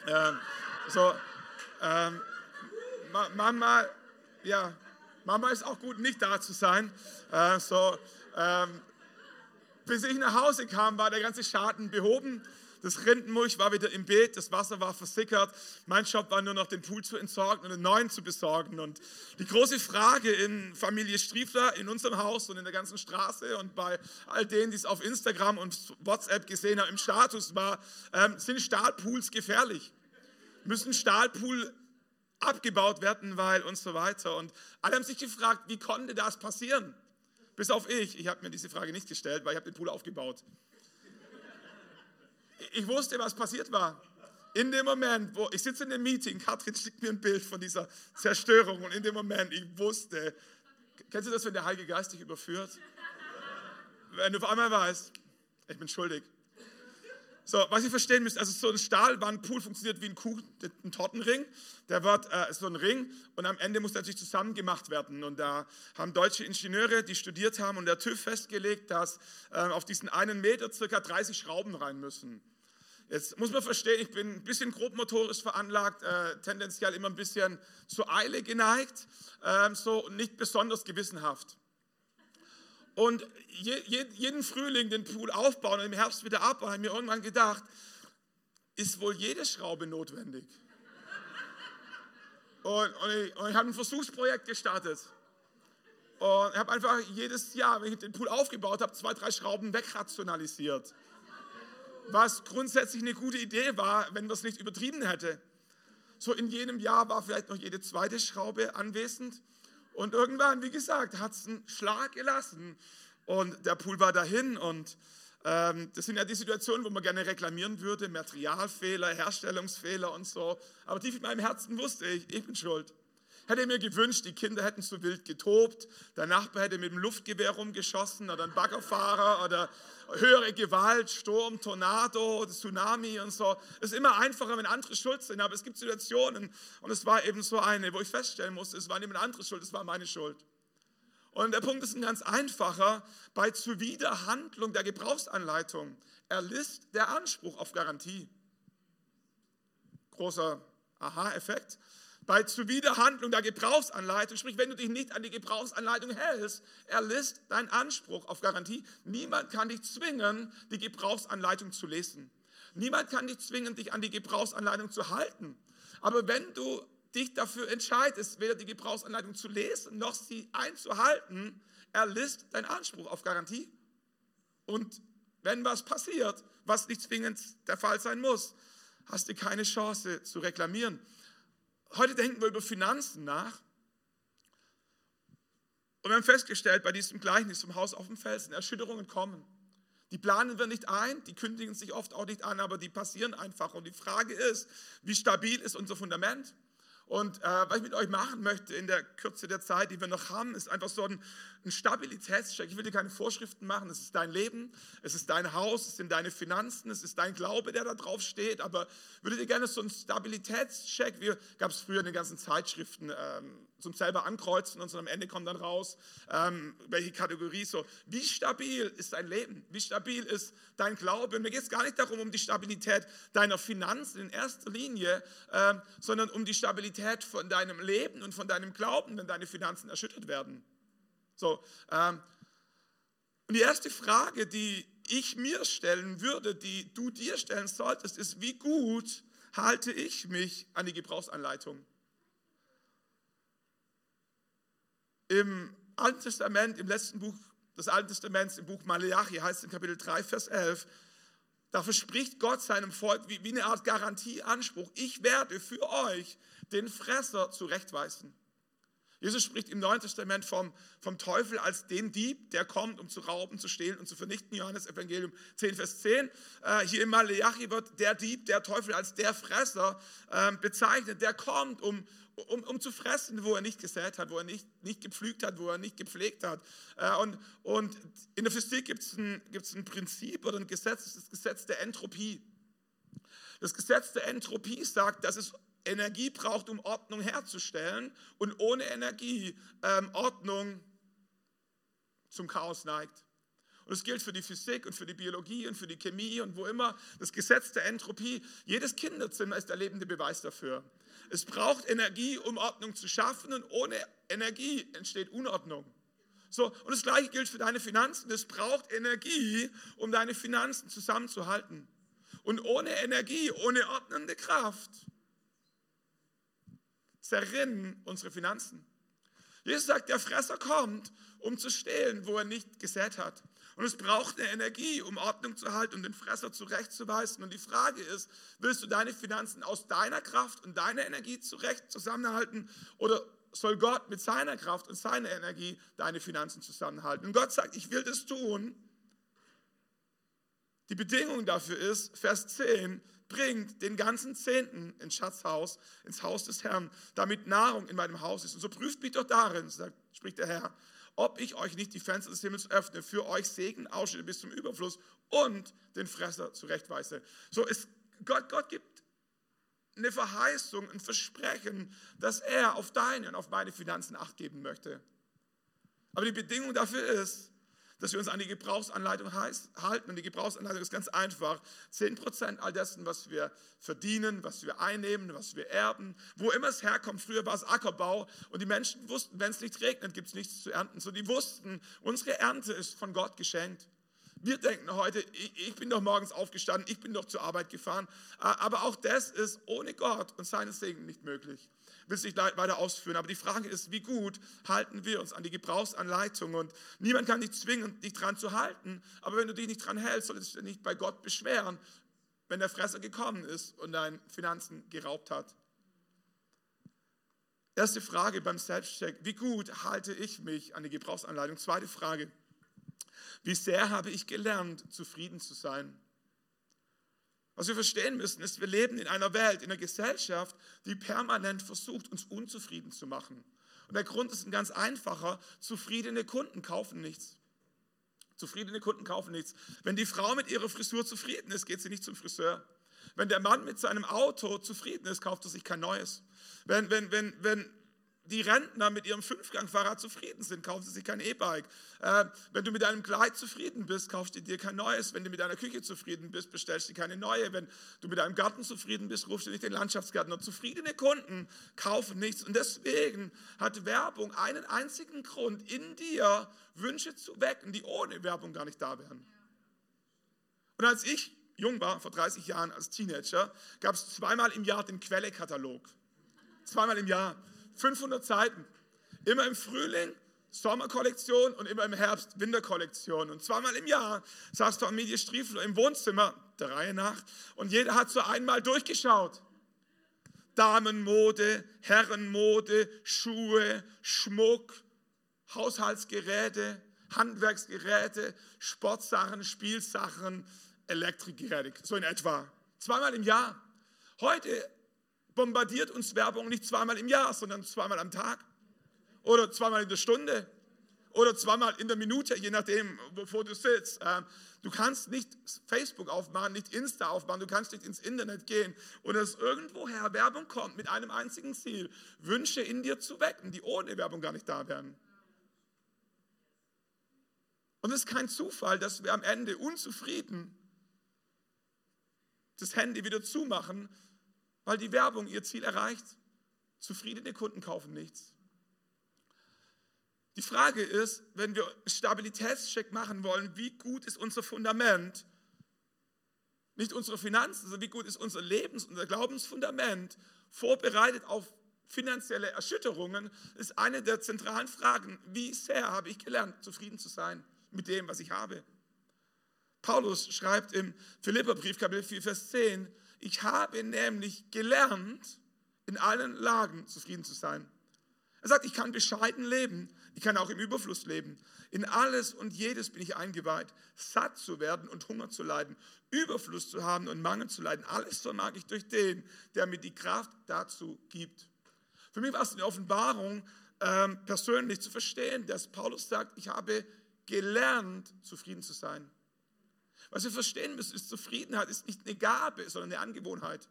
Ähm, so, ähm, Mama, ja, Mama ist auch gut, nicht da zu sein. Äh, so, ähm, bis ich nach Hause kam, war der ganze Schaden behoben. Das Rindenmulch war wieder im Beet, das Wasser war versickert. Mein Job war nur noch, den Pool zu entsorgen und einen neuen zu besorgen. Und die große Frage in Familie Striefler, in unserem Haus und in der ganzen Straße und bei all denen, die es auf Instagram und WhatsApp gesehen haben, im Status war, ähm, sind Stahlpools gefährlich? Müssen Stahlpool abgebaut werden, weil und so weiter. Und alle haben sich gefragt, wie konnte das passieren? Bis auf ich. Ich habe mir diese Frage nicht gestellt, weil ich habe den Pool aufgebaut ich wusste, was passiert war. In dem Moment, wo ich sitze in einem Meeting, Katrin schickt mir ein Bild von dieser Zerstörung und in dem Moment, ich wusste, kennst du das, wenn der Heilige Geist dich überführt? Wenn du auf einmal weißt, ich bin schuldig. So, was ihr verstehen müsst, also so ein Stahlwandpool funktioniert wie ein Kuchen, ein Tortenring. Der wird äh, so ein Ring und am Ende muss natürlich zusammen gemacht werden. Und da haben deutsche Ingenieure, die studiert haben und der TÜV festgelegt, dass äh, auf diesen einen Meter circa 30 Schrauben rein müssen. Jetzt muss man verstehen, ich bin ein bisschen grobmotorisch veranlagt, äh, tendenziell immer ein bisschen zur Eile geneigt, äh, so nicht besonders gewissenhaft. Und je, je, jeden Frühling den Pool aufbauen und im Herbst wieder abbauen, habe ich mir irgendwann gedacht, ist wohl jede Schraube notwendig? Und, und ich, ich habe ein Versuchsprojekt gestartet. Und ich habe einfach jedes Jahr, wenn ich den Pool aufgebaut habe, zwei, drei Schrauben wegrationalisiert was grundsätzlich eine gute Idee war, wenn man es nicht übertrieben hätte. So in jedem Jahr war vielleicht noch jede zweite Schraube anwesend. Und irgendwann, wie gesagt, hat es einen Schlag gelassen. Und der Pool war dahin. Und ähm, das sind ja die Situationen, wo man gerne reklamieren würde: Materialfehler, Herstellungsfehler und so. Aber tief in meinem Herzen wusste ich, ich bin schuld. Hätte mir gewünscht, die Kinder hätten so wild getobt, der Nachbar hätte mit dem Luftgewehr rumgeschossen oder ein Baggerfahrer oder höhere Gewalt, Sturm, Tornado, Tsunami und so. Es ist immer einfacher, wenn andere schuld sind, aber es gibt Situationen und es war eben so eine, wo ich feststellen musste, es war eine andere Schuld, es war meine Schuld. Und der Punkt ist ein ganz einfacher. Bei Zuwiderhandlung der Gebrauchsanleitung erlisst der Anspruch auf Garantie. Großer Aha-Effekt bei Zuwiderhandlung der Gebrauchsanleitung, sprich, wenn du dich nicht an die Gebrauchsanleitung hältst, erlisst dein Anspruch auf Garantie. Niemand kann dich zwingen, die Gebrauchsanleitung zu lesen. Niemand kann dich zwingen, dich an die Gebrauchsanleitung zu halten. Aber wenn du dich dafür entscheidest, weder die Gebrauchsanleitung zu lesen noch sie einzuhalten, erlisst dein Anspruch auf Garantie. Und wenn was passiert, was nicht zwingend der Fall sein muss, hast du keine Chance zu reklamieren. Heute denken wir über Finanzen nach. Und wir haben festgestellt, bei diesem Gleichnis zum Haus auf dem Felsen, Erschütterungen kommen. Die planen wir nicht ein, die kündigen sich oft auch nicht an, aber die passieren einfach. Und die Frage ist, wie stabil ist unser Fundament? Und äh, was ich mit euch machen möchte in der Kürze der Zeit, die wir noch haben, ist einfach so ein, ein Stabilitätscheck. Ich will dir keine Vorschriften machen. Es ist dein Leben, es ist dein Haus, es sind deine Finanzen, es ist dein Glaube, der da drauf steht. Aber würde dir gerne so einen Stabilitätscheck, wie gab es früher in den ganzen Zeitschriften, ähm, zum selber ankreuzen und so am Ende kommt dann raus, ähm, welche Kategorie so. Wie stabil ist dein Leben? Wie stabil ist dein Glaube? Und mir geht es gar nicht darum, um die Stabilität deiner Finanzen in erster Linie, ähm, sondern um die Stabilität von deinem Leben und von deinem Glauben, wenn deine Finanzen erschüttert werden. So, ähm, und die erste Frage, die ich mir stellen würde, die du dir stellen solltest, ist, wie gut halte ich mich an die Gebrauchsanleitung? Im Alten Testament, im letzten Buch des Alten Testaments, im Buch Malachi, heißt es in Kapitel 3, Vers 11, da verspricht Gott seinem Volk wie, wie eine Art Garantieanspruch, ich werde für euch den Fresser zurechtweisen. Jesus spricht im Neuen Testament vom, vom Teufel als den Dieb, der kommt, um zu rauben, zu stehlen und zu vernichten. Johannes Evangelium 10, Vers 10. Äh, hier im Malachi wird der Dieb, der Teufel als der Fresser äh, bezeichnet, der kommt, um, um, um zu fressen, wo er nicht gesät hat, wo er nicht, nicht gepflügt hat, wo er nicht gepflegt hat. Äh, und, und in der Physik gibt es ein, gibt's ein Prinzip oder ein Gesetz, das ist das Gesetz der Entropie. Das Gesetz der Entropie sagt, dass es Energie braucht, um Ordnung herzustellen und ohne Energie ähm, Ordnung zum Chaos neigt. Und es gilt für die Physik und für die Biologie und für die Chemie und wo immer. Das Gesetz der Entropie. Jedes Kinderzimmer ist der lebende Beweis dafür. Es braucht Energie, um Ordnung zu schaffen und ohne Energie entsteht Unordnung. So, und das gleiche gilt für deine Finanzen. Es braucht Energie, um deine Finanzen zusammenzuhalten. Und ohne Energie, ohne ordnende Kraft zerrinnen unsere Finanzen. Jesus sagt, der Fresser kommt, um zu stehlen, wo er nicht gesät hat. Und es braucht eine Energie, um Ordnung zu halten und den Fresser zurechtzuweisen. Und die Frage ist, willst du deine Finanzen aus deiner Kraft und deiner Energie zurecht zusammenhalten oder soll Gott mit seiner Kraft und seiner Energie deine Finanzen zusammenhalten? Und Gott sagt, ich will das tun. Die Bedingung dafür ist, Vers 10, bringt den ganzen Zehnten ins Schatzhaus, ins Haus des Herrn, damit Nahrung in meinem Haus ist. Und so prüft mich doch darin, sagt, spricht der Herr, ob ich euch nicht die Fenster des Himmels öffne, für euch Segen ausschütte bis zum Überfluss und den Fresser zurechtweise. So ist Gott, Gott gibt eine Verheißung, ein Versprechen, dass er auf deine und auf meine Finanzen acht geben möchte. Aber die Bedingung dafür ist, dass wir uns an die Gebrauchsanleitung halten. Und die Gebrauchsanleitung ist ganz einfach. 10% all dessen, was wir verdienen, was wir einnehmen, was wir erben, wo immer es herkommt. Früher war es Ackerbau und die Menschen wussten, wenn es nicht regnet, gibt es nichts zu ernten. So, die wussten, unsere Ernte ist von Gott geschenkt. Wir denken heute, ich, bin doch morgens aufgestanden, ich bin doch zur Arbeit gefahren. Aber auch das ist ohne Gott und seinen Segen nicht möglich will es nicht weiter ausführen. Aber die Frage ist, wie gut halten wir uns an die Gebrauchsanleitung? Und niemand kann dich zwingen, dich dran zu halten. Aber wenn du dich nicht dran hältst, solltest du dich nicht bei Gott beschweren, wenn der Fresser gekommen ist und deine Finanzen geraubt hat. Erste Frage beim Selbstcheck, wie gut halte ich mich an die Gebrauchsanleitung? Zweite Frage, wie sehr habe ich gelernt, zufrieden zu sein? Was wir verstehen müssen, ist, wir leben in einer Welt, in einer Gesellschaft, die permanent versucht, uns unzufrieden zu machen. Und der Grund ist ein ganz einfacher. Zufriedene Kunden kaufen nichts. Zufriedene Kunden kaufen nichts. Wenn die Frau mit ihrer Frisur zufrieden ist, geht sie nicht zum Friseur. Wenn der Mann mit seinem Auto zufrieden ist, kauft er sich kein neues. Wenn, wenn, wenn, wenn die Rentner mit ihrem Fünfgangfahrrad zufrieden sind, kaufen sie sich kein E-Bike. Äh, wenn du mit deinem Kleid zufrieden bist, kaufst du dir kein neues. Wenn du mit deiner Küche zufrieden bist, bestellst du keine neue. Wenn du mit deinem Garten zufrieden bist, rufst du nicht den Landschaftsgärtner. Zufriedene Kunden kaufen nichts. Und deswegen hat Werbung einen einzigen Grund, in dir Wünsche zu wecken, die ohne Werbung gar nicht da wären. Und als ich jung war, vor 30 Jahren als Teenager, gab es zweimal im Jahr den Quelle-Katalog. Zweimal im Jahr. 500 Seiten. Immer im Frühling Sommerkollektion und immer im Herbst Winterkollektion. Und zweimal im Jahr saß Familie Striefler im Wohnzimmer, der Reihe nach, und jeder hat so einmal durchgeschaut. Damenmode, Herrenmode, Schuhe, Schmuck, Haushaltsgeräte, Handwerksgeräte, Sportsachen, Spielsachen, Elektrikgeräte, so in etwa. Zweimal im Jahr. Heute bombardiert uns Werbung nicht zweimal im Jahr, sondern zweimal am Tag oder zweimal in der Stunde oder zweimal in der Minute, je nachdem, wovor du sitzt. Ähm, du kannst nicht Facebook aufmachen, nicht Insta aufmachen, du kannst nicht ins Internet gehen und dass irgendwoher Werbung kommt mit einem einzigen Ziel, Wünsche in dir zu wecken, die ohne Werbung gar nicht da wären. Und es ist kein Zufall, dass wir am Ende unzufrieden das Handy wieder zumachen, weil die Werbung ihr Ziel erreicht. Zufriedene Kunden kaufen nichts. Die Frage ist, wenn wir Stabilitätscheck machen wollen, wie gut ist unser Fundament, nicht unsere Finanzen, sondern wie gut ist unser Lebens- unser Glaubensfundament vorbereitet auf finanzielle Erschütterungen, ist eine der zentralen Fragen. Wie sehr habe ich gelernt, zufrieden zu sein mit dem, was ich habe? Paulus schreibt im Philipperbrief, Kapitel 4, Vers 10, ich habe nämlich gelernt, in allen Lagen zufrieden zu sein. Er sagt, ich kann bescheiden leben, ich kann auch im Überfluss leben. In alles und jedes bin ich eingeweiht, satt zu werden und Hunger zu leiden, Überfluss zu haben und Mangel zu leiden. Alles vermag ich durch den, der mir die Kraft dazu gibt. Für mich war es eine Offenbarung, ähm, persönlich zu verstehen, dass Paulus sagt, ich habe gelernt, zufrieden zu sein. Was wir verstehen müssen, ist, Zufriedenheit ist nicht eine Gabe, sondern eine Angewohnheit.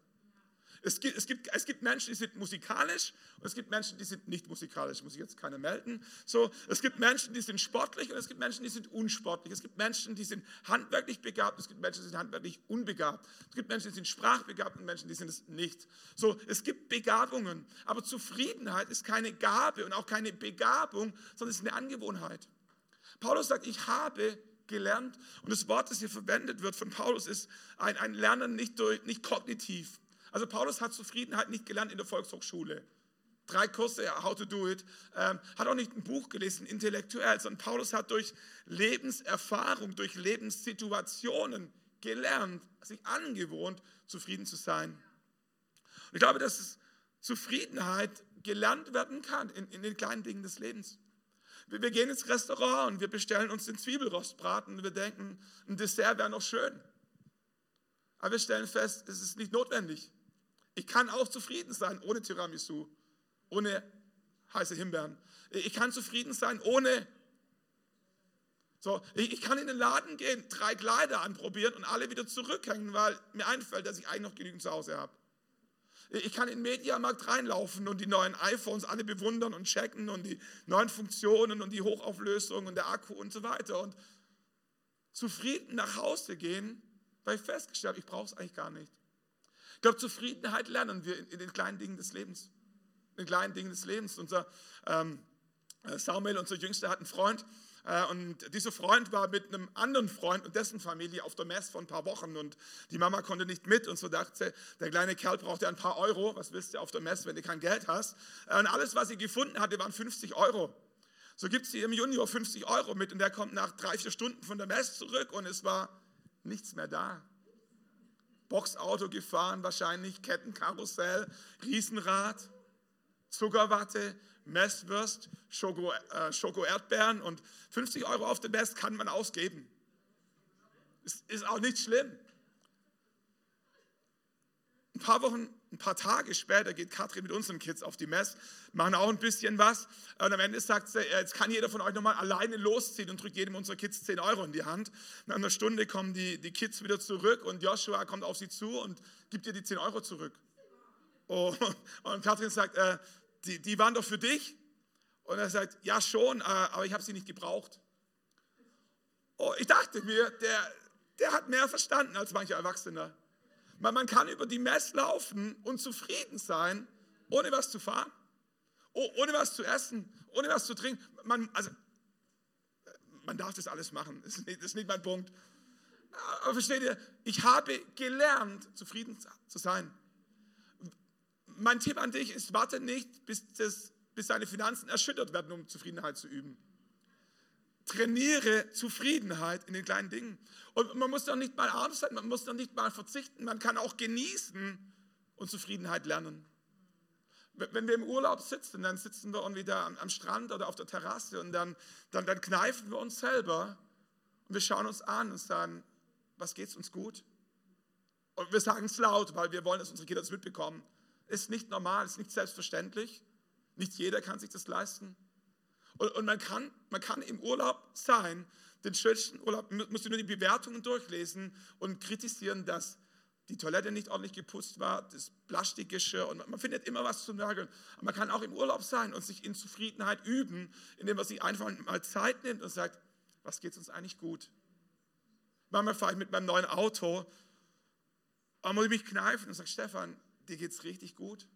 Es gibt, es, gibt, es gibt Menschen, die sind musikalisch und es gibt Menschen, die sind nicht musikalisch. Muss ich jetzt keiner melden. So, es gibt Menschen, die sind sportlich und es gibt Menschen, die sind unsportlich. Es gibt Menschen, die sind handwerklich begabt. Es gibt Menschen, die sind handwerklich unbegabt. Es gibt Menschen, die sind sprachbegabt und Menschen, die sind es nicht. So, es gibt Begabungen, aber Zufriedenheit ist keine Gabe und auch keine Begabung, sondern es ist eine Angewohnheit. Paulus sagt, ich habe gelernt und das Wort, das hier verwendet wird von Paulus, ist ein, ein Lernen nicht, durch, nicht kognitiv, also Paulus hat Zufriedenheit nicht gelernt in der Volkshochschule. Drei Kurse, How to Do It. Ähm, hat auch nicht ein Buch gelesen, intellektuell, sondern Paulus hat durch Lebenserfahrung, durch Lebenssituationen gelernt, sich angewohnt, zufrieden zu sein. Und ich glaube, dass Zufriedenheit gelernt werden kann in, in den kleinen Dingen des Lebens. Wir, gehen ins Restaurant und wir bestellen uns den Zwiebelrostbraten und wir denken, ein Dessert wäre noch schön. Aber wir stellen fest, es ist nicht notwendig. Ich kann auch zufrieden sein ohne Tiramisu, ohne heiße Himbeeren. Ich kann zufrieden sein ohne. So, ich kann in den Laden gehen, drei Kleider anprobieren und alle wieder zurückhängen, weil mir einfällt, dass ich eigentlich noch genügend zu Hause habe. Ich kann in den Mediamarkt reinlaufen und die neuen iPhones alle bewundern und checken und die neuen Funktionen und die Hochauflösung und der Akku und so weiter und zufrieden nach Hause gehen, weil ich festgestellt habe, ich brauche es eigentlich gar nicht. Ich glaube, Zufriedenheit lernen wir in, den kleinen Dingen des Lebens. In den kleinen Dingen des Lebens. Unser ähm, äh, Samuel, unser Jüngster, hat einen Freund. Äh, und dieser Freund war mit einem anderen Freund und dessen Familie auf der Messe vor ein paar Wochen. Und die Mama konnte nicht mit. Und so dachte der kleine Kerl braucht ja ein paar Euro. Was willst du auf der Messe, wenn du kein Geld hast? Äh, und alles, was sie gefunden hatte, waren 50 Euro. So gibt sie ihrem Junior 50 Euro mit. Und der kommt nach drei, vier Stunden von der Messe zurück. Und es war nichts mehr da. Boxauto gefahren, wahrscheinlich Kettenkarussell, Riesenrad, Zuckerwatte, Messwürst, Schoko, äh, Schoko Erdbeeren und 50 Euro auf dem Mess kann man ausgeben. Ist, ist auch nicht schlimm. Ein paar Wochen ein paar Tage später geht Katrin mit unseren Kids auf die Mess, machen auch ein bisschen was. Und am Ende sagt sie, jetzt kann jeder von euch nochmal alleine losziehen und drückt jedem unserer Kids 10 Euro in die Hand. Nach einer Stunde kommen die, die Kids wieder zurück und Joshua kommt auf sie zu und gibt ihr die 10 Euro zurück. Oh, (laughs) und Katrin sagt, äh, die, die waren doch für dich. Und er sagt, ja schon, äh, aber ich habe sie nicht gebraucht. Oh, ich dachte mir, der, der hat mehr verstanden als mancher Erwachsener. Man, man kann über die Mess laufen und zufrieden sein, ohne was zu fahren, ohne was zu essen, ohne was zu trinken. Man, also, man darf das alles machen, das ist, nicht, das ist nicht mein Punkt. Aber versteht ihr, ich habe gelernt, zufrieden zu sein. Mein Tipp an dich ist, warte nicht, bis, das, bis deine Finanzen erschüttert werden, um Zufriedenheit zu üben. Trainiere Zufriedenheit in den kleinen Dingen. Und man muss doch nicht mal arm sein, man muss doch nicht mal verzichten, man kann auch genießen und Zufriedenheit lernen. Wenn wir im Urlaub sitzen, dann sitzen wir irgendwie da am Strand oder auf der Terrasse und dann, dann, dann kneifen wir uns selber und wir schauen uns an und sagen, was geht es uns gut? Und wir sagen es laut, weil wir wollen, dass unsere Kinder das mitbekommen. Ist nicht normal, ist nicht selbstverständlich. Nicht jeder kann sich das leisten. Und, und man, kann, man kann im Urlaub sein, den schönsten Urlaub, musst du nur die Bewertungen durchlesen und kritisieren, dass die Toilette nicht ordentlich geputzt war, das Plastikgeschirr und man findet immer was zu nörgeln. Aber man kann auch im Urlaub sein und sich in Zufriedenheit üben, indem man sich einfach mal Zeit nimmt und sagt, was geht uns eigentlich gut? Manchmal fahre ich mit meinem neuen Auto und muss ich mich kneifen und sage, Stefan, dir geht es richtig gut.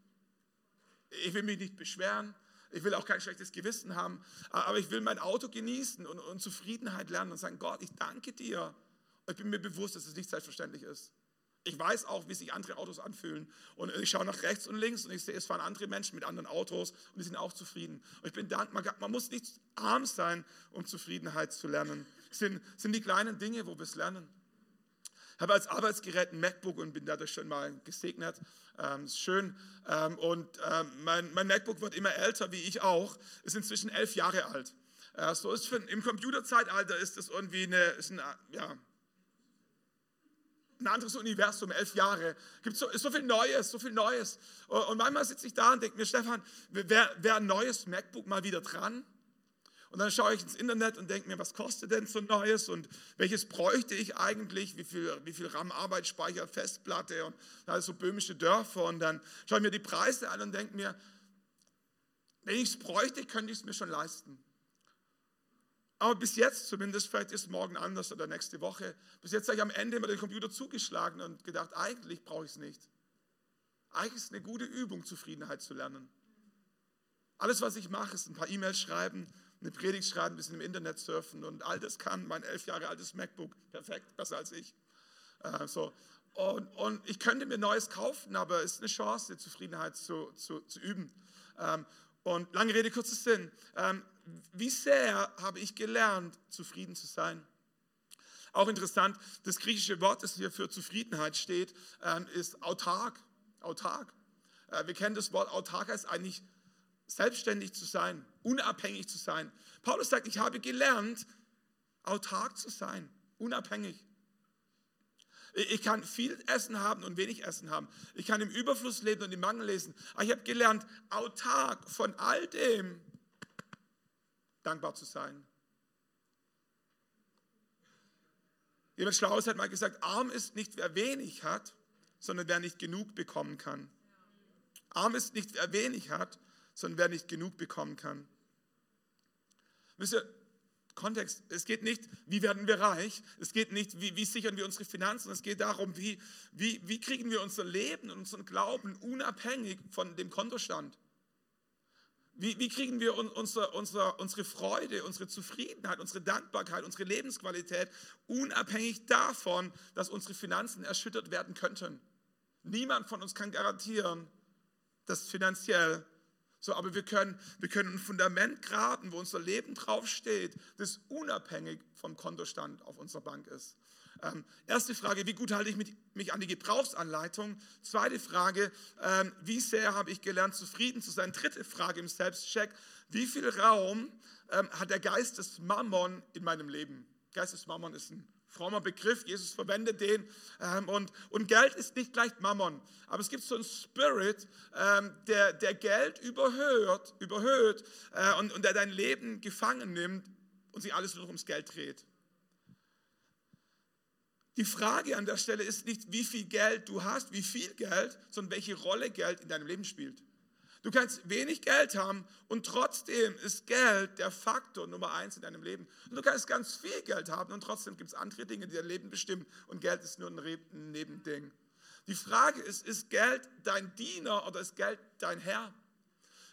Ich will mich nicht beschweren, ich will auch kein schlechtes Gewissen haben, aber ich will mein Auto genießen und, und Zufriedenheit lernen und sagen, Gott, ich danke dir. Und ich bin mir bewusst, dass es nicht selbstverständlich ist. Ich weiß auch, wie sich andere Autos anfühlen. Und ich schaue nach rechts und links und ich sehe, es fahren andere Menschen mit anderen Autos und die sind auch zufrieden. Und ich bin dankbar, man muss nicht arm sein, um Zufriedenheit zu lernen. Es sind, sind die kleinen Dinge, wo wir es lernen. Habe als Arbeitsgerät ein MacBook und bin dadurch schon mal gesegnet. Ähm, ist schön. Ähm, und ähm, mein, mein, MacBook wird immer älter, wie ich auch. Ist inzwischen elf Jahre alt. Äh, so ist für, im Computerzeitalter ist das irgendwie eine, ist ein, ja, ein anderes Universum, elf Jahre. Gibt so, so viel Neues, so viel Neues. Und manchmal sitze ich da und denke mir, Stefan, wäre wär ein neues MacBook mal wieder dran? Und dann schaue ich ins Internet und denke mir, was kostet denn so ein neues und welches bräuchte ich eigentlich, wie viel, wie viel RAM, Arbeitsspeicher, Festplatte und da so böhmische Dörfer. Und dann schaue ich mir die Preise an und denke mir, wenn ich es bräuchte, könnte ich es mir schon leisten. Aber bis jetzt zumindest, vielleicht ist morgen anders oder nächste Woche, bis jetzt habe ich am Ende immer den Computer zugeschlagen und gedacht, eigentlich brauche ich es nicht. Eigentlich ist es eine gute Übung, Zufriedenheit zu lernen. Alles, was ich mache, ist ein paar E-Mails schreiben, eine Predigt schreiben, ein bisschen im Internet surfen und all das kann mein elf Jahre altes MacBook. Perfekt, besser als ich. Äh, so. und, und, ich könnte mir Neues kaufen, aber es ist eine Chance, Zufriedenheit zu, zu, zu üben. Ähm, und lange Rede, kurzer Sinn. Ähm, wie sehr habe ich gelernt, zufrieden zu sein? Auch interessant, das griechische Wort, das hier für Zufriedenheit steht, ähm, ist autark. Autark. Äh, wir kennen das Wort autark heißt eigentlich selbstständig zu sein, unabhängig zu sein. Paulus sagt, ich habe gelernt, autark zu sein, unabhängig. Ich kann viel Essen haben und wenig Essen haben. Ich kann im Überfluss leben und im Mangel lesen. Aber ich habe gelernt, autark von all dem dankbar zu sein. Jemand Schlaues hat mal gesagt, arm ist nicht, wer wenig hat, sondern wer nicht genug bekommen kann. Arm ist nicht, wer wenig hat, sondern wer nicht genug bekommen kann. Wisst ihr, Kontext, es geht nicht, wie werden wir reich, es geht nicht, wie, wie sichern wir unsere Finanzen, es geht darum, wie, wie, wie kriegen wir unser Leben und unseren Glauben unabhängig von dem Kontostand. Wie, wie kriegen wir unsere, unsere, unsere Freude, unsere Zufriedenheit, unsere Dankbarkeit, unsere Lebensqualität unabhängig davon, dass unsere Finanzen erschüttert werden könnten? Niemand von uns kann garantieren, dass finanziell so, aber wir können, wir können ein Fundament graben, wo unser Leben draufsteht, das unabhängig vom Kontostand auf unserer Bank ist. Ähm, erste Frage, wie gut halte ich mich, mich an die Gebrauchsanleitung? Zweite Frage, ähm, wie sehr habe ich gelernt, zufrieden zu sein? Dritte Frage im Selbstcheck, wie viel Raum ähm, hat der Geist des Mammon in meinem Leben? Geist des Mammon ist ein frommer Begriff, Jesus verwendet den. Ähm, und, und Geld ist nicht gleich Mammon, aber es gibt so einen Spirit, ähm, der, der Geld überhöht, überhöht äh, und, und der dein Leben gefangen nimmt und sich alles nur ums Geld dreht. Die Frage an der Stelle ist nicht, wie viel Geld du hast, wie viel Geld, sondern welche Rolle Geld in deinem Leben spielt. Du kannst wenig Geld haben und trotzdem ist Geld der Faktor Nummer eins in deinem Leben. Und du kannst ganz viel Geld haben und trotzdem gibt es andere Dinge, die dein Leben bestimmen und Geld ist nur ein Nebending. Die Frage ist, ist Geld dein Diener oder ist Geld dein Herr?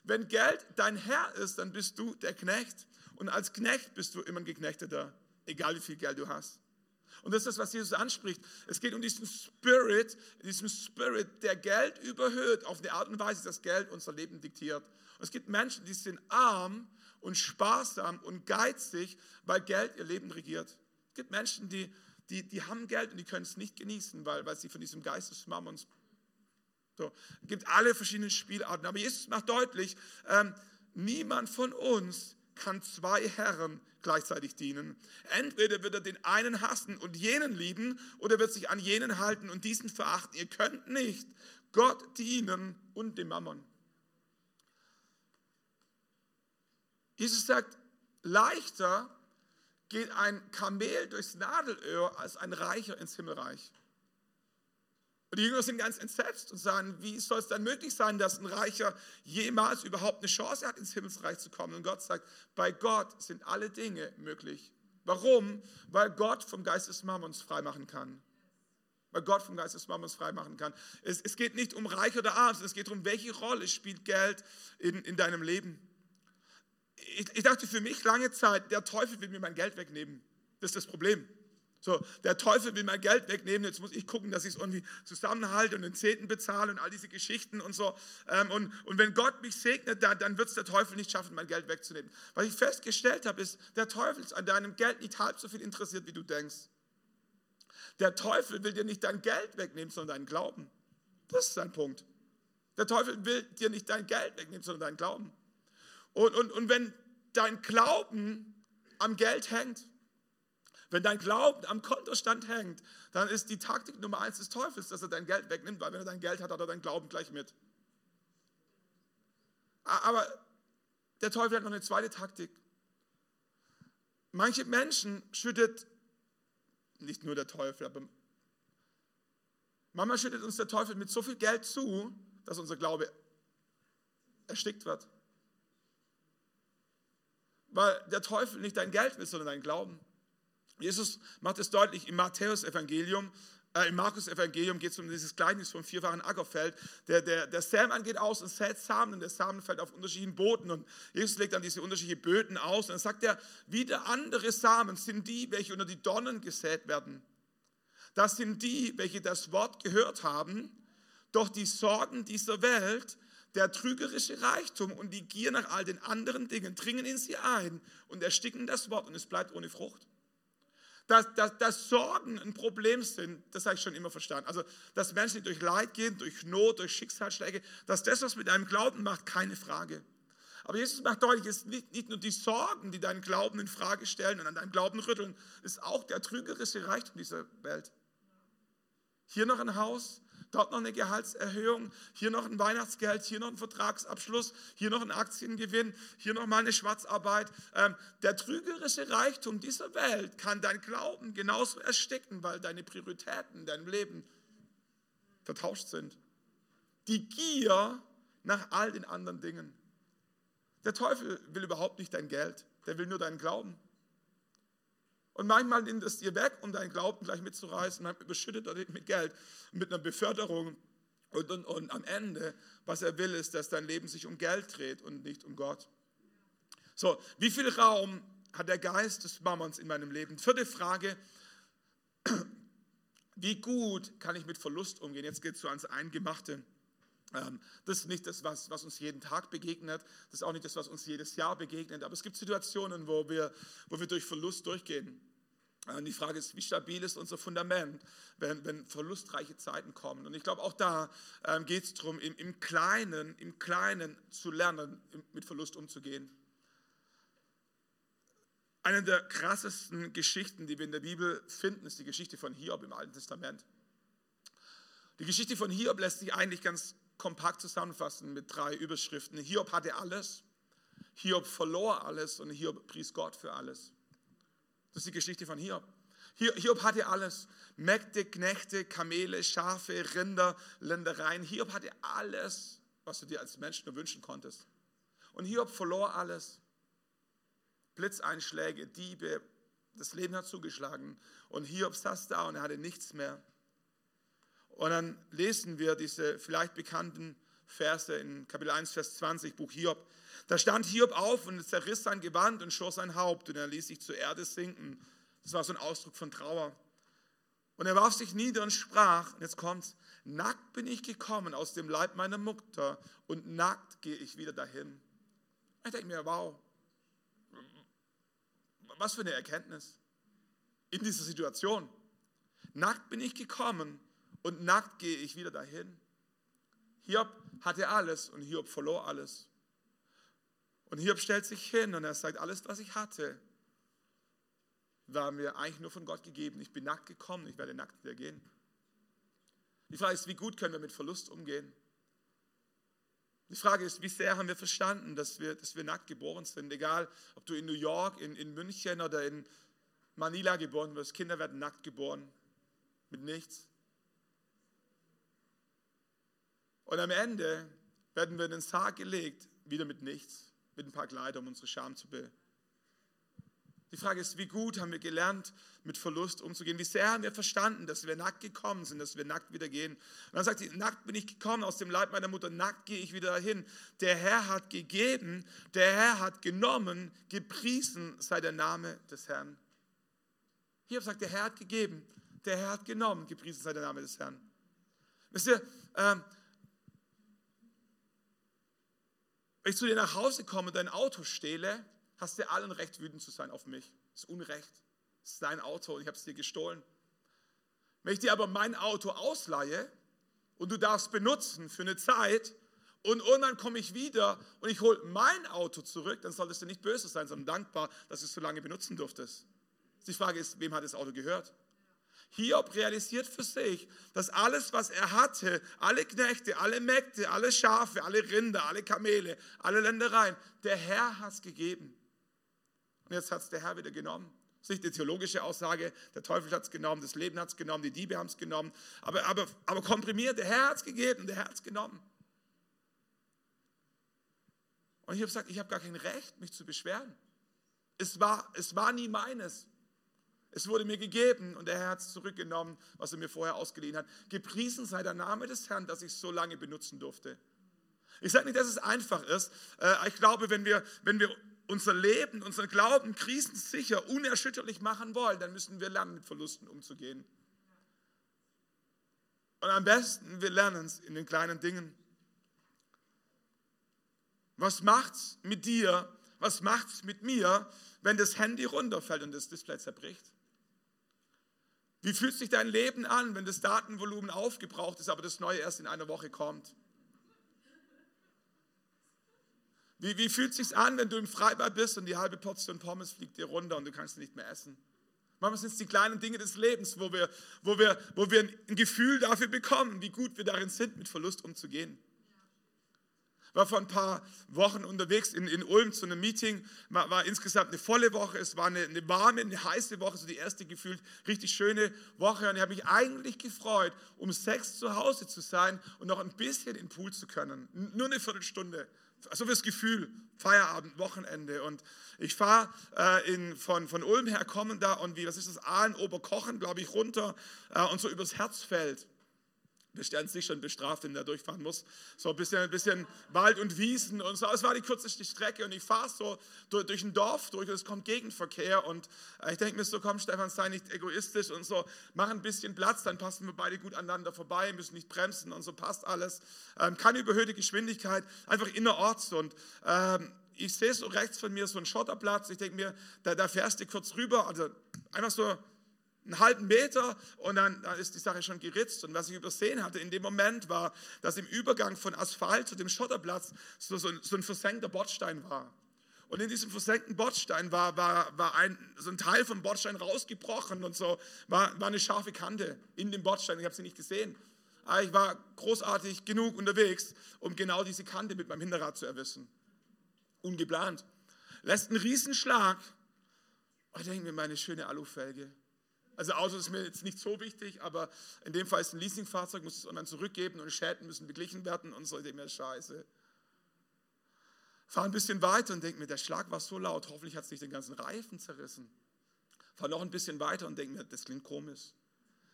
Wenn Geld dein Herr ist, dann bist du der Knecht und als Knecht bist du immer ein Geknechteter, egal wie viel Geld du hast. Und das ist das, was Jesus anspricht. Es geht um diesen Spirit, diesen Spirit, der Geld überhöht auf eine Art und Weise, dass Geld unser Leben diktiert. Und es gibt Menschen, die sind arm und sparsam und geizig, weil Geld ihr Leben regiert. Es gibt Menschen, die, die, die haben Geld und die können es nicht genießen, weil, weil sie von diesem Geist des Mammons. So, es gibt alle verschiedenen Spielarten. Aber Jesus macht deutlich, ähm, niemand von uns kann zwei Herren gleichzeitig dienen. Entweder wird er den einen hassen und jenen lieben oder wird sich an jenen halten und diesen verachten. Ihr könnt nicht Gott dienen und dem Mammon. Jesus sagt, leichter geht ein Kamel durchs Nadelöhr als ein Reicher ins Himmelreich. Und die Jünger sind ganz entsetzt und sagen, wie soll es dann möglich sein, dass ein Reicher jemals überhaupt eine Chance hat, ins Himmelsreich zu kommen? Und Gott sagt, bei Gott sind alle Dinge möglich. Warum? Weil Gott vom Geist des Mammons freimachen kann. Weil Gott vom Geist des Mammons freimachen kann. Es, es geht nicht um Reich oder Arm, es geht darum, welche Rolle spielt Geld in, in deinem Leben. Ich, ich dachte für mich lange Zeit, der Teufel will mir mein Geld wegnehmen. Das ist das Problem. So, der Teufel will mein Geld wegnehmen, jetzt muss ich gucken, dass ich es irgendwie zusammenhalte und den Zehnten bezahle und all diese Geschichten und so. Ähm, und, und wenn Gott mich segnet, dann, dann wird es der Teufel nicht schaffen, mein Geld wegzunehmen. Was ich festgestellt habe, ist, der Teufel ist an deinem Geld nicht halb so viel interessiert, wie du denkst. Der Teufel will dir nicht dein Geld wegnehmen, sondern deinen Glauben. Das ist sein Punkt. Der Teufel will dir nicht dein Geld wegnehmen, sondern deinen Glauben. Und, und, und wenn dein Glauben am Geld hängt, wenn dein Glauben am Kontostand hängt, dann ist die Taktik Nummer eins des Teufels, dass er dein Geld wegnimmt, weil wenn er dein Geld hat, hat er dein Glauben gleich mit. Aber der Teufel hat noch eine zweite Taktik. Manche Menschen schüttet, nicht nur der Teufel, aber manchmal schüttet uns der Teufel mit so viel Geld zu, dass unser Glaube erstickt wird. Weil der Teufel nicht dein Geld will, sondern dein Glauben. Jesus macht es deutlich im Matthäus-Evangelium, äh, im Markus-Evangelium geht es um dieses Gleichnis vom vierfachen Ackerfeld. Der, der, der Sämann geht aus und sät Samen und der Samen fällt auf unterschiedlichen Booten und Jesus legt dann diese unterschiedlichen Böden aus und dann sagt er, wieder andere Samen sind die, welche unter die Donnen gesät werden. Das sind die, welche das Wort gehört haben, doch die Sorgen dieser Welt, der trügerische Reichtum und die Gier nach all den anderen Dingen dringen in sie ein und ersticken das Wort und es bleibt ohne Frucht. Dass, dass, dass Sorgen ein Problem sind, das habe ich schon immer verstanden. Also, dass Menschen durch Leid gehen, durch Not, durch Schicksalsschläge, dass das, was mit deinem Glauben macht, keine Frage. Aber Jesus macht deutlich, es ist nicht, nicht nur die Sorgen, die deinen Glauben in Frage stellen und an deinem Glauben rütteln, es ist auch der trügerische Reichtum dieser Welt. Hier noch ein Haus, dort noch eine Gehaltserhöhung, hier noch ein Weihnachtsgeld, hier noch ein Vertragsabschluss, hier noch ein Aktiengewinn, hier noch mal eine Schwarzarbeit. Ähm, der trügerische Reichtum dieser Welt kann dein Glauben genauso ersticken, weil deine Prioritäten in deinem Leben vertauscht sind. Die Gier nach all den anderen Dingen. Der Teufel will überhaupt nicht dein Geld, der will nur deinen Glauben. Und manchmal nimmt es dir weg, um deinen Glauben gleich mitzureißen, dann überschüttet er dich mit Geld, mit einer Beförderung. Und, und, und am Ende, was er will, ist, dass dein Leben sich um Geld dreht und nicht um Gott. So, wie viel Raum hat der Geist des Mammons in meinem Leben? Vierte Frage, wie gut kann ich mit Verlust umgehen? Jetzt geht es so ans Eingemachte. Ähm, das ist nicht das, was, was, uns jeden Tag begegnet. Das ist auch nicht das, was uns jedes Jahr begegnet. Aber es gibt Situationen, wo wir, wo wir durch Verlust durchgehen. Und die Frage ist, wie stabil ist unser Fundament, wenn, wenn verlustreiche Zeiten kommen? Und ich glaube, auch da ähm, geht es darum, im, im, Kleinen, im Kleinen zu lernen, mit Verlust umzugehen. Eine der krassesten Geschichten, die wir in der Bibel finden, ist die Geschichte von Hiob im Alten Testament. Die Geschichte von Hiob lässt sich eigentlich ganz kompakt zusammenfassen mit drei Überschriften. Hiob hatte alles, Hiob verlor alles und Hiob pries Gott für alles. Das ist die Geschichte von Hiob. Hiob hatte alles. Mägde, Knechte, Kamele, Schafe, Rinder, Ländereien. Hiob hatte alles, was du dir als Mensch nur wünschen konntest. Und Hiob verlor alles. Blitzeinschläge, Diebe, das Leben hat zugeschlagen. Und Hiob saß da und er hatte nichts mehr. Und dann lesen wir diese vielleicht bekannten Verse in Kapitel 1, Vers 20, Buch Hiob. Da stand Hiob auf und zerriss sein Gewand und schor sein Haupt und er ließ sich zur Erde sinken. Das war so ein Ausdruck von Trauer. Und er warf sich nieder und sprach, und jetzt kommt's, nackt bin ich gekommen aus dem Leib meiner Mutter und nackt gehe ich wieder dahin. Ich denke mir, wow, was für eine Erkenntnis in dieser Situation. Nackt bin ich gekommen und nackt gehe ich wieder dahin. Hiob hatte alles und Hiob verlor alles. Und Hiob stellt sich hin und er sagt, alles, was ich hatte, war mir eigentlich nur von Gott gegeben. Ich bin nackt gekommen, ich werde nackt wieder gehen. Die Frage ist, wie gut können wir mit Verlust umgehen? Die Frage ist, wie sehr haben wir verstanden, dass wir, dass wir nackt geboren sind? Egal, ob du in New York, in, in München oder in Manila geboren wirst, Kinder werden nackt geboren, mit nichts. Und am Ende werden wir in den Sarg gelegt, wieder mit nichts, mit ein paar Kleidern, um unsere Scham zu bilden. Die Frage ist, wie gut haben wir gelernt, mit Verlust umzugehen? Wie sehr haben wir verstanden, dass wir nackt gekommen sind, dass wir nackt wieder gehen? Und dann sagt sie, nackt bin ich gekommen aus dem Leib meiner Mutter, nackt gehe ich wieder dahin. Der Herr hat gegeben, der Herr hat genommen, gepriesen sei der Name des Herrn. Hier sagt, der Herr hat gegeben, der Herr hat genommen, gepriesen sei der Name des Herrn. Wisst ihr, ähm, Wenn ich zu dir nach Hause komme und dein Auto stehle, hast du allen Recht, wütend zu sein auf mich. Das ist Unrecht. Das ist dein Auto und ich habe es dir gestohlen. Wenn ich dir aber mein Auto ausleihe und du darfst benutzen für eine Zeit und irgendwann komme ich wieder und ich hole mein Auto zurück, dann solltest du nicht böse sein, sondern dankbar, dass du es so lange benutzen durftest. Die Frage ist, wem hat das Auto gehört? Hiob realisiert für sich, dass alles, was er hatte, alle Knechte, alle Mägde, alle Schafe, alle Rinder, alle Kamele, alle Ländereien, der Herr hat es gegeben. Und jetzt hat es der Herr wieder genommen. Das ist nicht die theologische Aussage, der Teufel hat es genommen, das Leben hat es genommen, die Diebe haben es genommen, aber, aber, aber komprimiert, der Herr hat es gegeben, der Herr hat es genommen. Und ich habe gesagt, ich habe gar kein Recht, mich zu beschweren. Es war, es war nie meines. Es wurde mir gegeben und der Herr hat es zurückgenommen, was er mir vorher ausgeliehen hat. Gepriesen sei der Name des Herrn, dass ich so lange benutzen durfte. Ich sage nicht, dass es einfach ist. Äh, ich glaube, wenn wir, wenn wir unser Leben, unseren Glauben krisensicher, unerschütterlich machen wollen, dann müssen wir lernen, mit Verlusten umzugehen. Und am besten, wir lernen es in den kleinen Dingen. Was macht's mit dir? Was macht's mit mir, wenn das Handy runterfällt und das Display zerbricht? Wie fühlt sich dein Leben an, wenn das Datenvolumen aufgebraucht ist, aber das neue erst in einer Woche kommt? Wie, wie fühlt es sich an, wenn du im Freibad bist und die halbe Portion Pommes fliegt dir runter und du kannst nicht mehr essen? Manchmal sind es die kleinen Dinge des Lebens, wo wir, wo, wir, wo wir ein Gefühl dafür bekommen, wie gut wir darin sind, mit Verlust umzugehen war vor ein paar Wochen unterwegs in, in Ulm zu einem Meeting, war, war insgesamt eine volle Woche, es war eine, eine, warme, eine heiße Woche, so die erste gefühlt richtig schöne Woche. Und ich habe mich eigentlich gefreut, um sechs zu Hause zu sein und noch ein bisschen in den Pool zu können, nur eine Viertelstunde. So fürs Gefühl, Feierabend, Wochenende. Und ich fahre äh, von, von Ulm her, kommen da und wie, was ist das, Aalen, Oberkochen, glaube ich, runter äh, und so übers Herzfeld bestern sich schon bestraft, wenn der durchfahren muss. So ein bisschen, ein bisschen Wald und Wiesen und so. Es war die kürzeste Strecke und ich fahre so durch, durch ein Dorf durch und es kommt Gegenverkehr und äh, ich denke mir so, komm Stefan, sei nicht egoistisch und so, mach ein bisschen Platz, dann passen wir beide gut aneinander vorbei, müssen nicht bremsen und so passt alles. Ähm, keine überhöhte Geschwindigkeit, einfach innerorts und ähm, ich sehe so rechts von mir so einen Schotterplatz, ich denke mir, da, da fährst du kurz rüber, also einfach so einen halben Meter und dann, dann, ist die Sache schon geritzt. Und was ich übersehen hatte in dem Moment war, dass im Übergang von Asphalt zu dem Schotterplatz so, so, so ein versenkter Bordstein war. Und in diesem versenkten Bordstein war, war, war ein, so ein Teil vom Bordstein rausgebrochen und so war, war eine scharfe Kante in dem Bordstein. Ich habe sie nicht gesehen. Aber ich war großartig genug unterwegs, um genau diese Kante mit meinem Hinterrad zu erwischen. Ungeplant. Lässt einen Riesenschlag. Ich denke mir, meine schöne Alufelge. Also Auto ist mir jetzt nicht so wichtig, aber in dem Fall ist ein Leasingfahrzeug, muss es online zurückgeben und Schäden müssen beglichen werden und so, denke mir, scheiße. Fahre ein bisschen weiter und denke mir, der Schlag war so laut, hoffentlich hat es nicht den ganzen Reifen zerrissen. Fahre noch ein bisschen weiter und denke mir, das klingt komisch.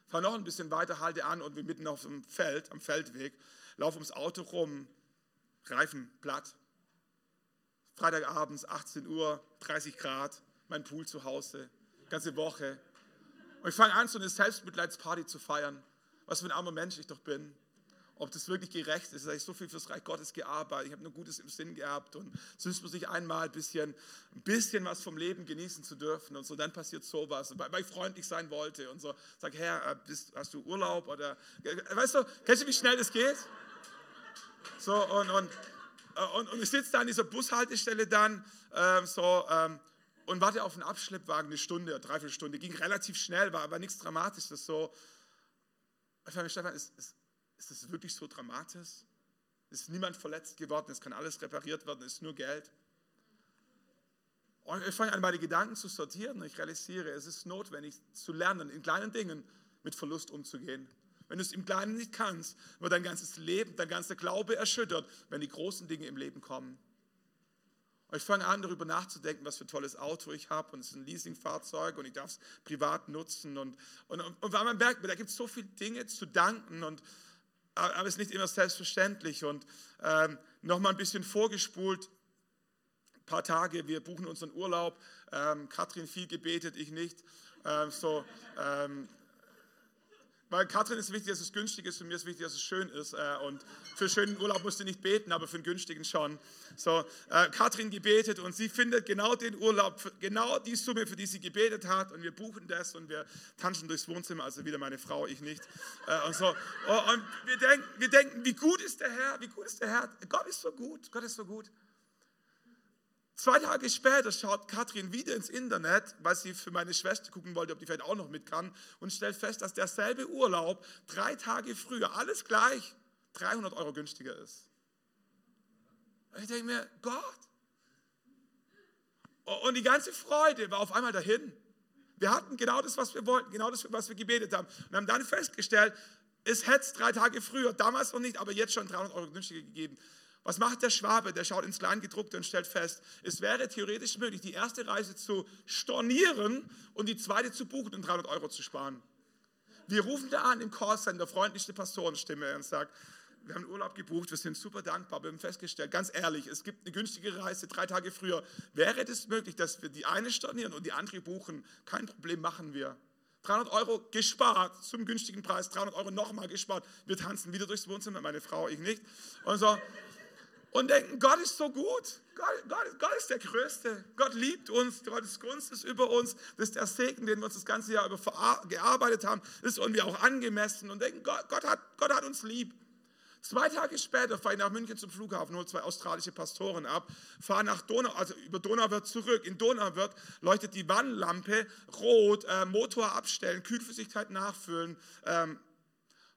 Fahre noch ein bisschen weiter, halte an und wir mitten auf dem Feld, am Feldweg, laufe ums Auto rum, Reifen platt. Freitagabends, 18 Uhr, 30 Grad, mein Pool zu Hause, ganze Woche, und ich fange an, so eine Selbstmitleidsparty zu feiern. Was für ein armer Mensch ich doch bin. Ob das wirklich gerecht ist. Ich habe so viel fürs Reich Gottes gearbeitet. Ich habe nur Gutes im Sinn gehabt. Und so ist man sich einmal ein bisschen, ein bisschen was vom Leben genießen zu dürfen. Und so dann passiert sowas. Weil ich freundlich sein wollte. Und so sag, Herr, äh, bist, hast du Urlaub? Oder, weißt du, kennst du, wie schnell das geht? So, und, und, äh, und, und ich sitze da an dieser Bushaltestelle dann, ähm, so, ähm, und warte auf einen Abschleppwagen eine Stunde, dreiviertel Stunde. Ging relativ schnell, war aber nichts Dramatisches. So, ich frage mich, Stefan, ist, ist, ist das wirklich so dramatisch? Ist niemand verletzt geworden? Es kann alles repariert werden, es ist nur Geld. Und ich fange an, meine Gedanken zu sortieren und ich realisiere, es ist notwendig zu lernen, in kleinen Dingen mit Verlust umzugehen. Wenn du es im Kleinen nicht kannst, wird dein ganzes Leben, dein ganzer Glaube erschüttert, wenn die großen Dinge im Leben kommen. Und ich fange an, darüber nachzudenken, was für ein tolles Auto ich habe und es ist ein Leasingfahrzeug und ich darf es privat nutzen. Und, und, und weil man merkt, da gibt es so viele Dinge zu danken und aber es ist nicht immer selbstverständlich. Und ähm, nochmal ein bisschen vorgespult, ein paar Tage, wir buchen unseren Urlaub. Ähm, Katrin viel gebetet, ich nicht. Ähm, so, ähm, weil Katrin ist wichtig, dass es günstig ist, und mir ist wichtig, dass es schön ist. Äh, und für schönen Urlaub musst du nicht beten, aber für einen günstigen schon. So, äh, Katrin gebetet und sie findet genau den Urlaub, genau die Summe, für die sie gebetet hat. Und wir buchen das und wir tanzen durchs Wohnzimmer, also wieder meine Frau, ich nicht. Äh, und so. Oh, und wir denken, wir denken, wie gut ist der Herr, wie gut ist der Herr. Gott ist so gut, Gott ist so gut. Zwei Tage später schaut Katrin wieder ins Internet, weil sie für meine Schwester gucken wollte, ob die vielleicht auch noch mit kann, und stellt fest, dass derselbe Urlaub drei Tage früher, alles gleich, 300 Euro günstiger ist. Ich denke mir, Gott. Und die ganze Freude war auf einmal dahin. Wir hatten genau das, was wir wollten, genau das, was wir gebetet haben. Und haben dann festgestellt, es hätte es drei Tage früher, damals noch nicht, aber jetzt schon 300 Euro günstiger gegeben. Was macht der Schwabe? Der schaut ins Kleingedruckte und stellt fest, es wäre theoretisch möglich, die erste Reise zu stornieren und die zweite zu buchen und 300 Euro zu sparen. Wir rufen da an im Callcenter, freundlichste Pastorenstimme und sagt, wir haben Urlaub gebucht, wir sind super dankbar, wir haben festgestellt, ganz ehrlich, es gibt eine günstige Reise drei Tage früher. Wäre es möglich, dass wir die eine stornieren und die andere buchen? Kein Problem, machen wir. 300 Euro gespart zum günstigen Preis, 300 Euro nochmal gespart. Wir tanzen wieder durchs Wohnzimmer, meine Frau, ich nicht. Und so, und denken, Gott ist so gut. Gott, Gott, Gott, ist der Größte. Gott liebt uns. Gottes Gunst ist über uns. Das ist der Segen, den wir uns das ganze Jahr über gearbeitet haben. Das ist irgendwie auch angemessen. Und denken, Gott, Gott, hat, Gott hat uns lieb. Zwei Tage später fahre ich nach München zum Flughafen, hole zwei australische Pastoren ab, fahre nach Donau, also über Donauwörth zurück. In Donauwörth leuchtet die Wannlampe rot, äh, Motor abstellen, Kühlflüssigkeit nachfüllen. Ähm,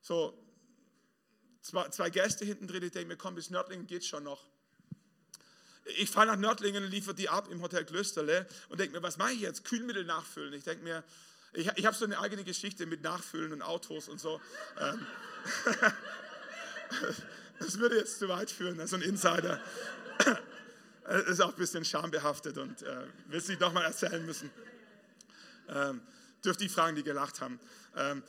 so, zwei, zwei Gäste hinten drin, ich denke mir, komm, bis Nördlingen geht schon noch. Ich fahre nach Nördlingen, liefere die ab im Hotel Klösterle und denke mir, was mache ich jetzt? Kühlmittel nachfüllen. Ich denke mir, ich, ich habe so eine eigene Geschichte mit Nachfüllen und Autos und so. Ähm, (laughs) das würde jetzt zu weit führen, also ein Insider. Das ist auch ein bisschen schambehaftet und äh, will es nochmal erzählen müssen. Ähm, dürft die fragen, die gelacht haben. Ähm,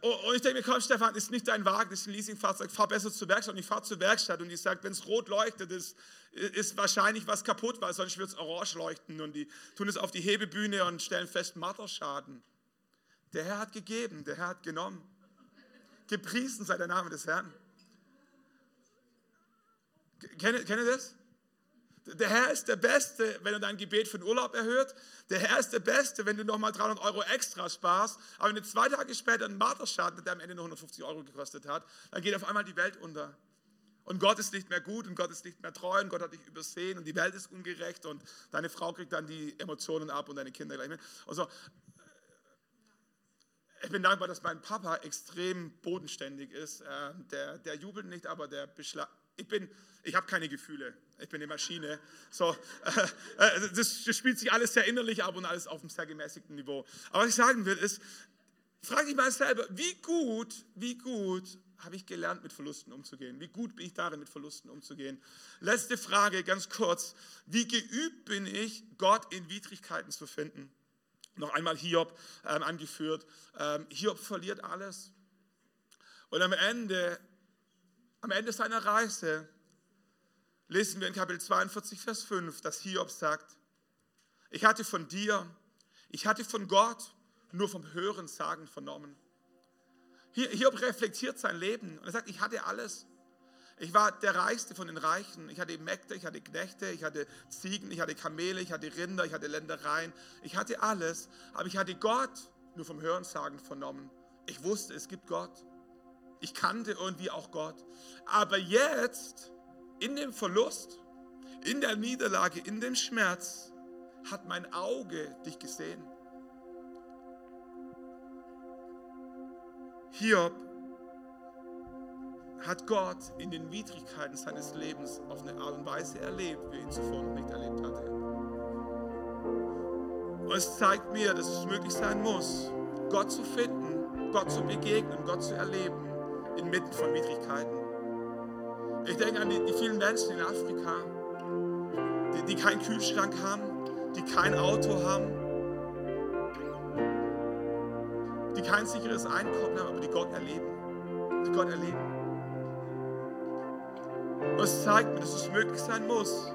und ich denke mir, komm Stefan, ist nicht dein Wagen, ist ein Leasingfahrzeug, fahr besser zur Werkstatt. Und ich fahre zur Werkstatt und die sagt, wenn es rot leuchtet, ist, ist wahrscheinlich was kaputt, weil sonst wird es orange leuchten. Und die tun es auf die Hebebühne und stellen fest, Matterschaden. Der Herr hat gegeben, der Herr hat genommen. Gepriesen sei der Name des Herrn. Kennt ihr das? Der Herr ist der Beste, wenn er dein Gebet für den Urlaub erhört. Der Herr ist der Beste, wenn du nochmal 300 Euro extra sparst. Aber wenn du zwei Tage später einen Marterschaden, der am Ende nur 150 Euro gekostet hat, dann geht auf einmal die Welt unter. Und Gott ist nicht mehr gut und Gott ist nicht mehr treu und Gott hat dich übersehen und die Welt ist ungerecht und deine Frau kriegt dann die Emotionen ab und deine Kinder gleich mit. Also, ich bin dankbar, dass mein Papa extrem bodenständig ist. Äh, der, der jubelt nicht, aber der beschlagt ich bin, ich habe keine Gefühle. Ich bin eine Maschine. So, äh, das, das, spielt sich alles sehr innerlich ab und alles auf einem sehr gemäßigten Niveau. Aber was ich sagen will, ist, frage dich mal selber, wie gut, wie gut habe ich gelernt, mit Verlusten umzugehen? Wie gut bin ich darin, mit Verlusten umzugehen? Letzte Frage, ganz kurz. Wie geübt bin ich, Gott in Widrigkeiten zu finden? Noch einmal Hiob ähm, angeführt. Ähm, Hiob verliert alles. Und am Ende am Ende seiner Reise lesen wir in Kapitel 42, Vers 5, dass Hiob sagt, ich hatte von dir, ich hatte von Gott nur vom Hören sagen vernommen. Hiob reflektiert sein Leben und er sagt, ich hatte alles. Ich war der Reichste von den Reichen. Ich hatte Mägde, ich hatte Knechte, ich hatte Ziegen, ich hatte Kamele, ich hatte Rinder, ich hatte Ländereien. Ich hatte alles, aber ich hatte Gott nur vom Hörensagen vernommen. Ich wusste, es gibt Gott. Ich kannte irgendwie auch Gott. Aber jetzt, in dem Verlust, in der Niederlage, in dem Schmerz, hat mein Auge dich gesehen. Hiob hat Gott in den Widrigkeiten seines Lebens auf eine Art und Weise erlebt, wie ihn zuvor noch nicht erlebt hatte. Und es zeigt mir, dass es möglich sein muss, Gott zu finden, Gott zu begegnen, Gott zu erleben inmitten von Widrigkeiten. Ich denke an die, die vielen Menschen in Afrika, die, die keinen Kühlschrank haben, die kein Auto haben, die kein sicheres Einkommen haben, aber die Gott erleben. Die Gott erleben. Und es zeigt mir, dass es möglich sein muss,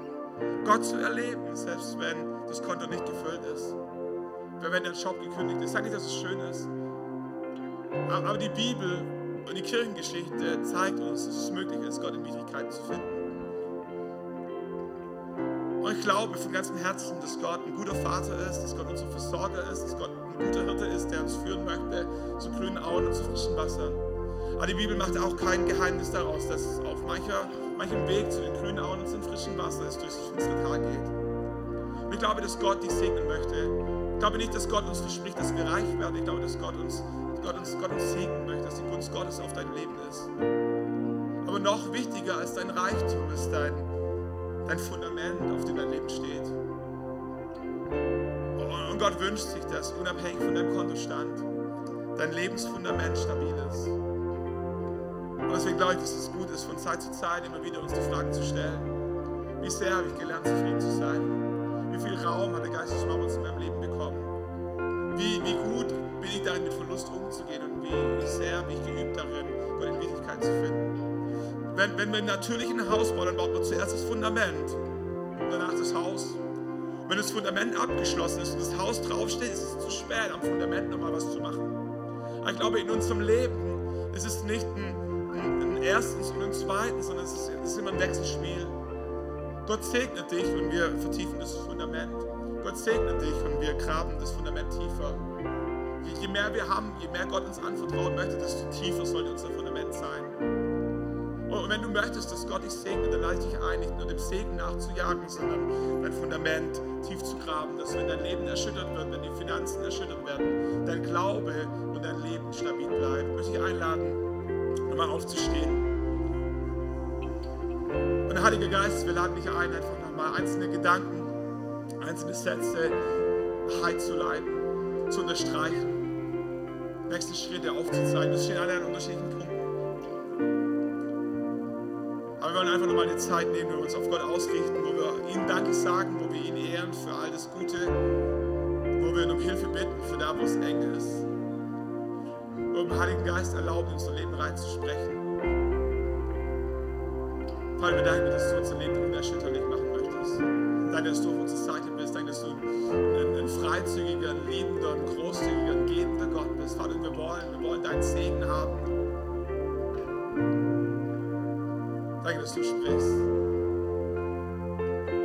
Gott zu erleben, selbst wenn das Konto nicht gefüllt ist. Wenn der Job gekündigt ist. Ich sage nicht, dass es schön ist. Aber die Bibel und die Kirchengeschichte zeigt uns, dass es möglich ist, Gott in Widrigkeiten zu finden. Und ich glaube von ganzem Herzen, dass Gott ein guter Vater ist, dass Gott unser Versorger ist, dass Gott ein guter Hirte ist, der uns führen möchte zu grünen Auen und zu frischen Wassern. Aber die Bibel macht auch kein Geheimnis daraus, dass es auf mancher, manchem Weg zu den grünen Auen und zum frischen Wasser es durchs finstere Tal geht. Und ich glaube, dass Gott dich segnen möchte. Ich glaube nicht, dass Gott uns verspricht, dass wir reich werden. Ich glaube, dass Gott uns, Gott uns, Gott uns segnen möchte, dass die Gunst Gottes auf dein Leben ist. Aber noch wichtiger als dein Reichtum ist dein, dein Fundament, auf dem dein Leben steht. Und Gott wünscht sich, dass unabhängig von deinem Kontostand dein Lebensfundament stabil ist. Und deswegen glaube ich, dass es gut ist, von Zeit zu Zeit immer wieder uns die Frage zu stellen, wie sehr habe ich gelernt, zufrieden zu sein? Wie viel Raum hat der Geist des Mammons in meinem Leben bekommen? Wie, wie gut ich darin, mit Verlust umzugehen und wie sehr bin ich geübt darin, Gott in Wirklichkeit zu finden? Wenn, wenn wir natürlich ein Haus bauen, dann baut man zuerst das Fundament und danach das Haus. Wenn das Fundament abgeschlossen ist und das Haus draufsteht, ist es zu spät, am Fundament nochmal was zu machen. Aber ich glaube, in unserem Leben ist es nicht ein ein erstens und ein zweitens, sondern es ist, es ist immer ein Wechselspiel. Gott segnet dich und wir vertiefen das Fundament. Gott segnet dich und wir graben das Fundament tiefer. Je mehr wir haben, je mehr Gott uns anvertrauen möchte, desto tiefer sollte unser Fundament sein. Und wenn du möchtest, dass Gott dich segnet, dann lade ich dich ein, nicht nur dem Segen nachzujagen, sondern dein Fundament tief zu graben, dass wenn dein Leben erschüttert wird, wenn die Finanzen erschüttert werden, dein Glaube und dein Leben stabil bleibt. Ich möchte dich einladen, nochmal aufzustehen. Und der Heilige Geist, wir laden dich ein, einfach nochmal einzelne Gedanken, einzelne Sätze leiten, zu unterstreichen, nächste Schritte aufzuzeigen. Wir stehen alle an unterschiedlichen Punkten. Aber wir wollen einfach nochmal die Zeit nehmen, wo wir uns auf Gott ausrichten, wo wir ihm Danke sagen, wo wir ihn ehren für all das Gute, wo wir ihn um Hilfe bitten für da, wo es eng ist und dem Heiligen Geist erlauben, in unser Leben reinzusprechen. Vater, wir danken dir, dass du unser Leben unerschütterlich machen möchtest. Danke, dass du auf unserer Seite bist. Danke, dass du ein, ein freizügiger, ein liebender, ein großzügiger, ein gebender Gott bist. Vater, wir wollen, wir wollen deinen Segen haben. Danke, dass du sprichst.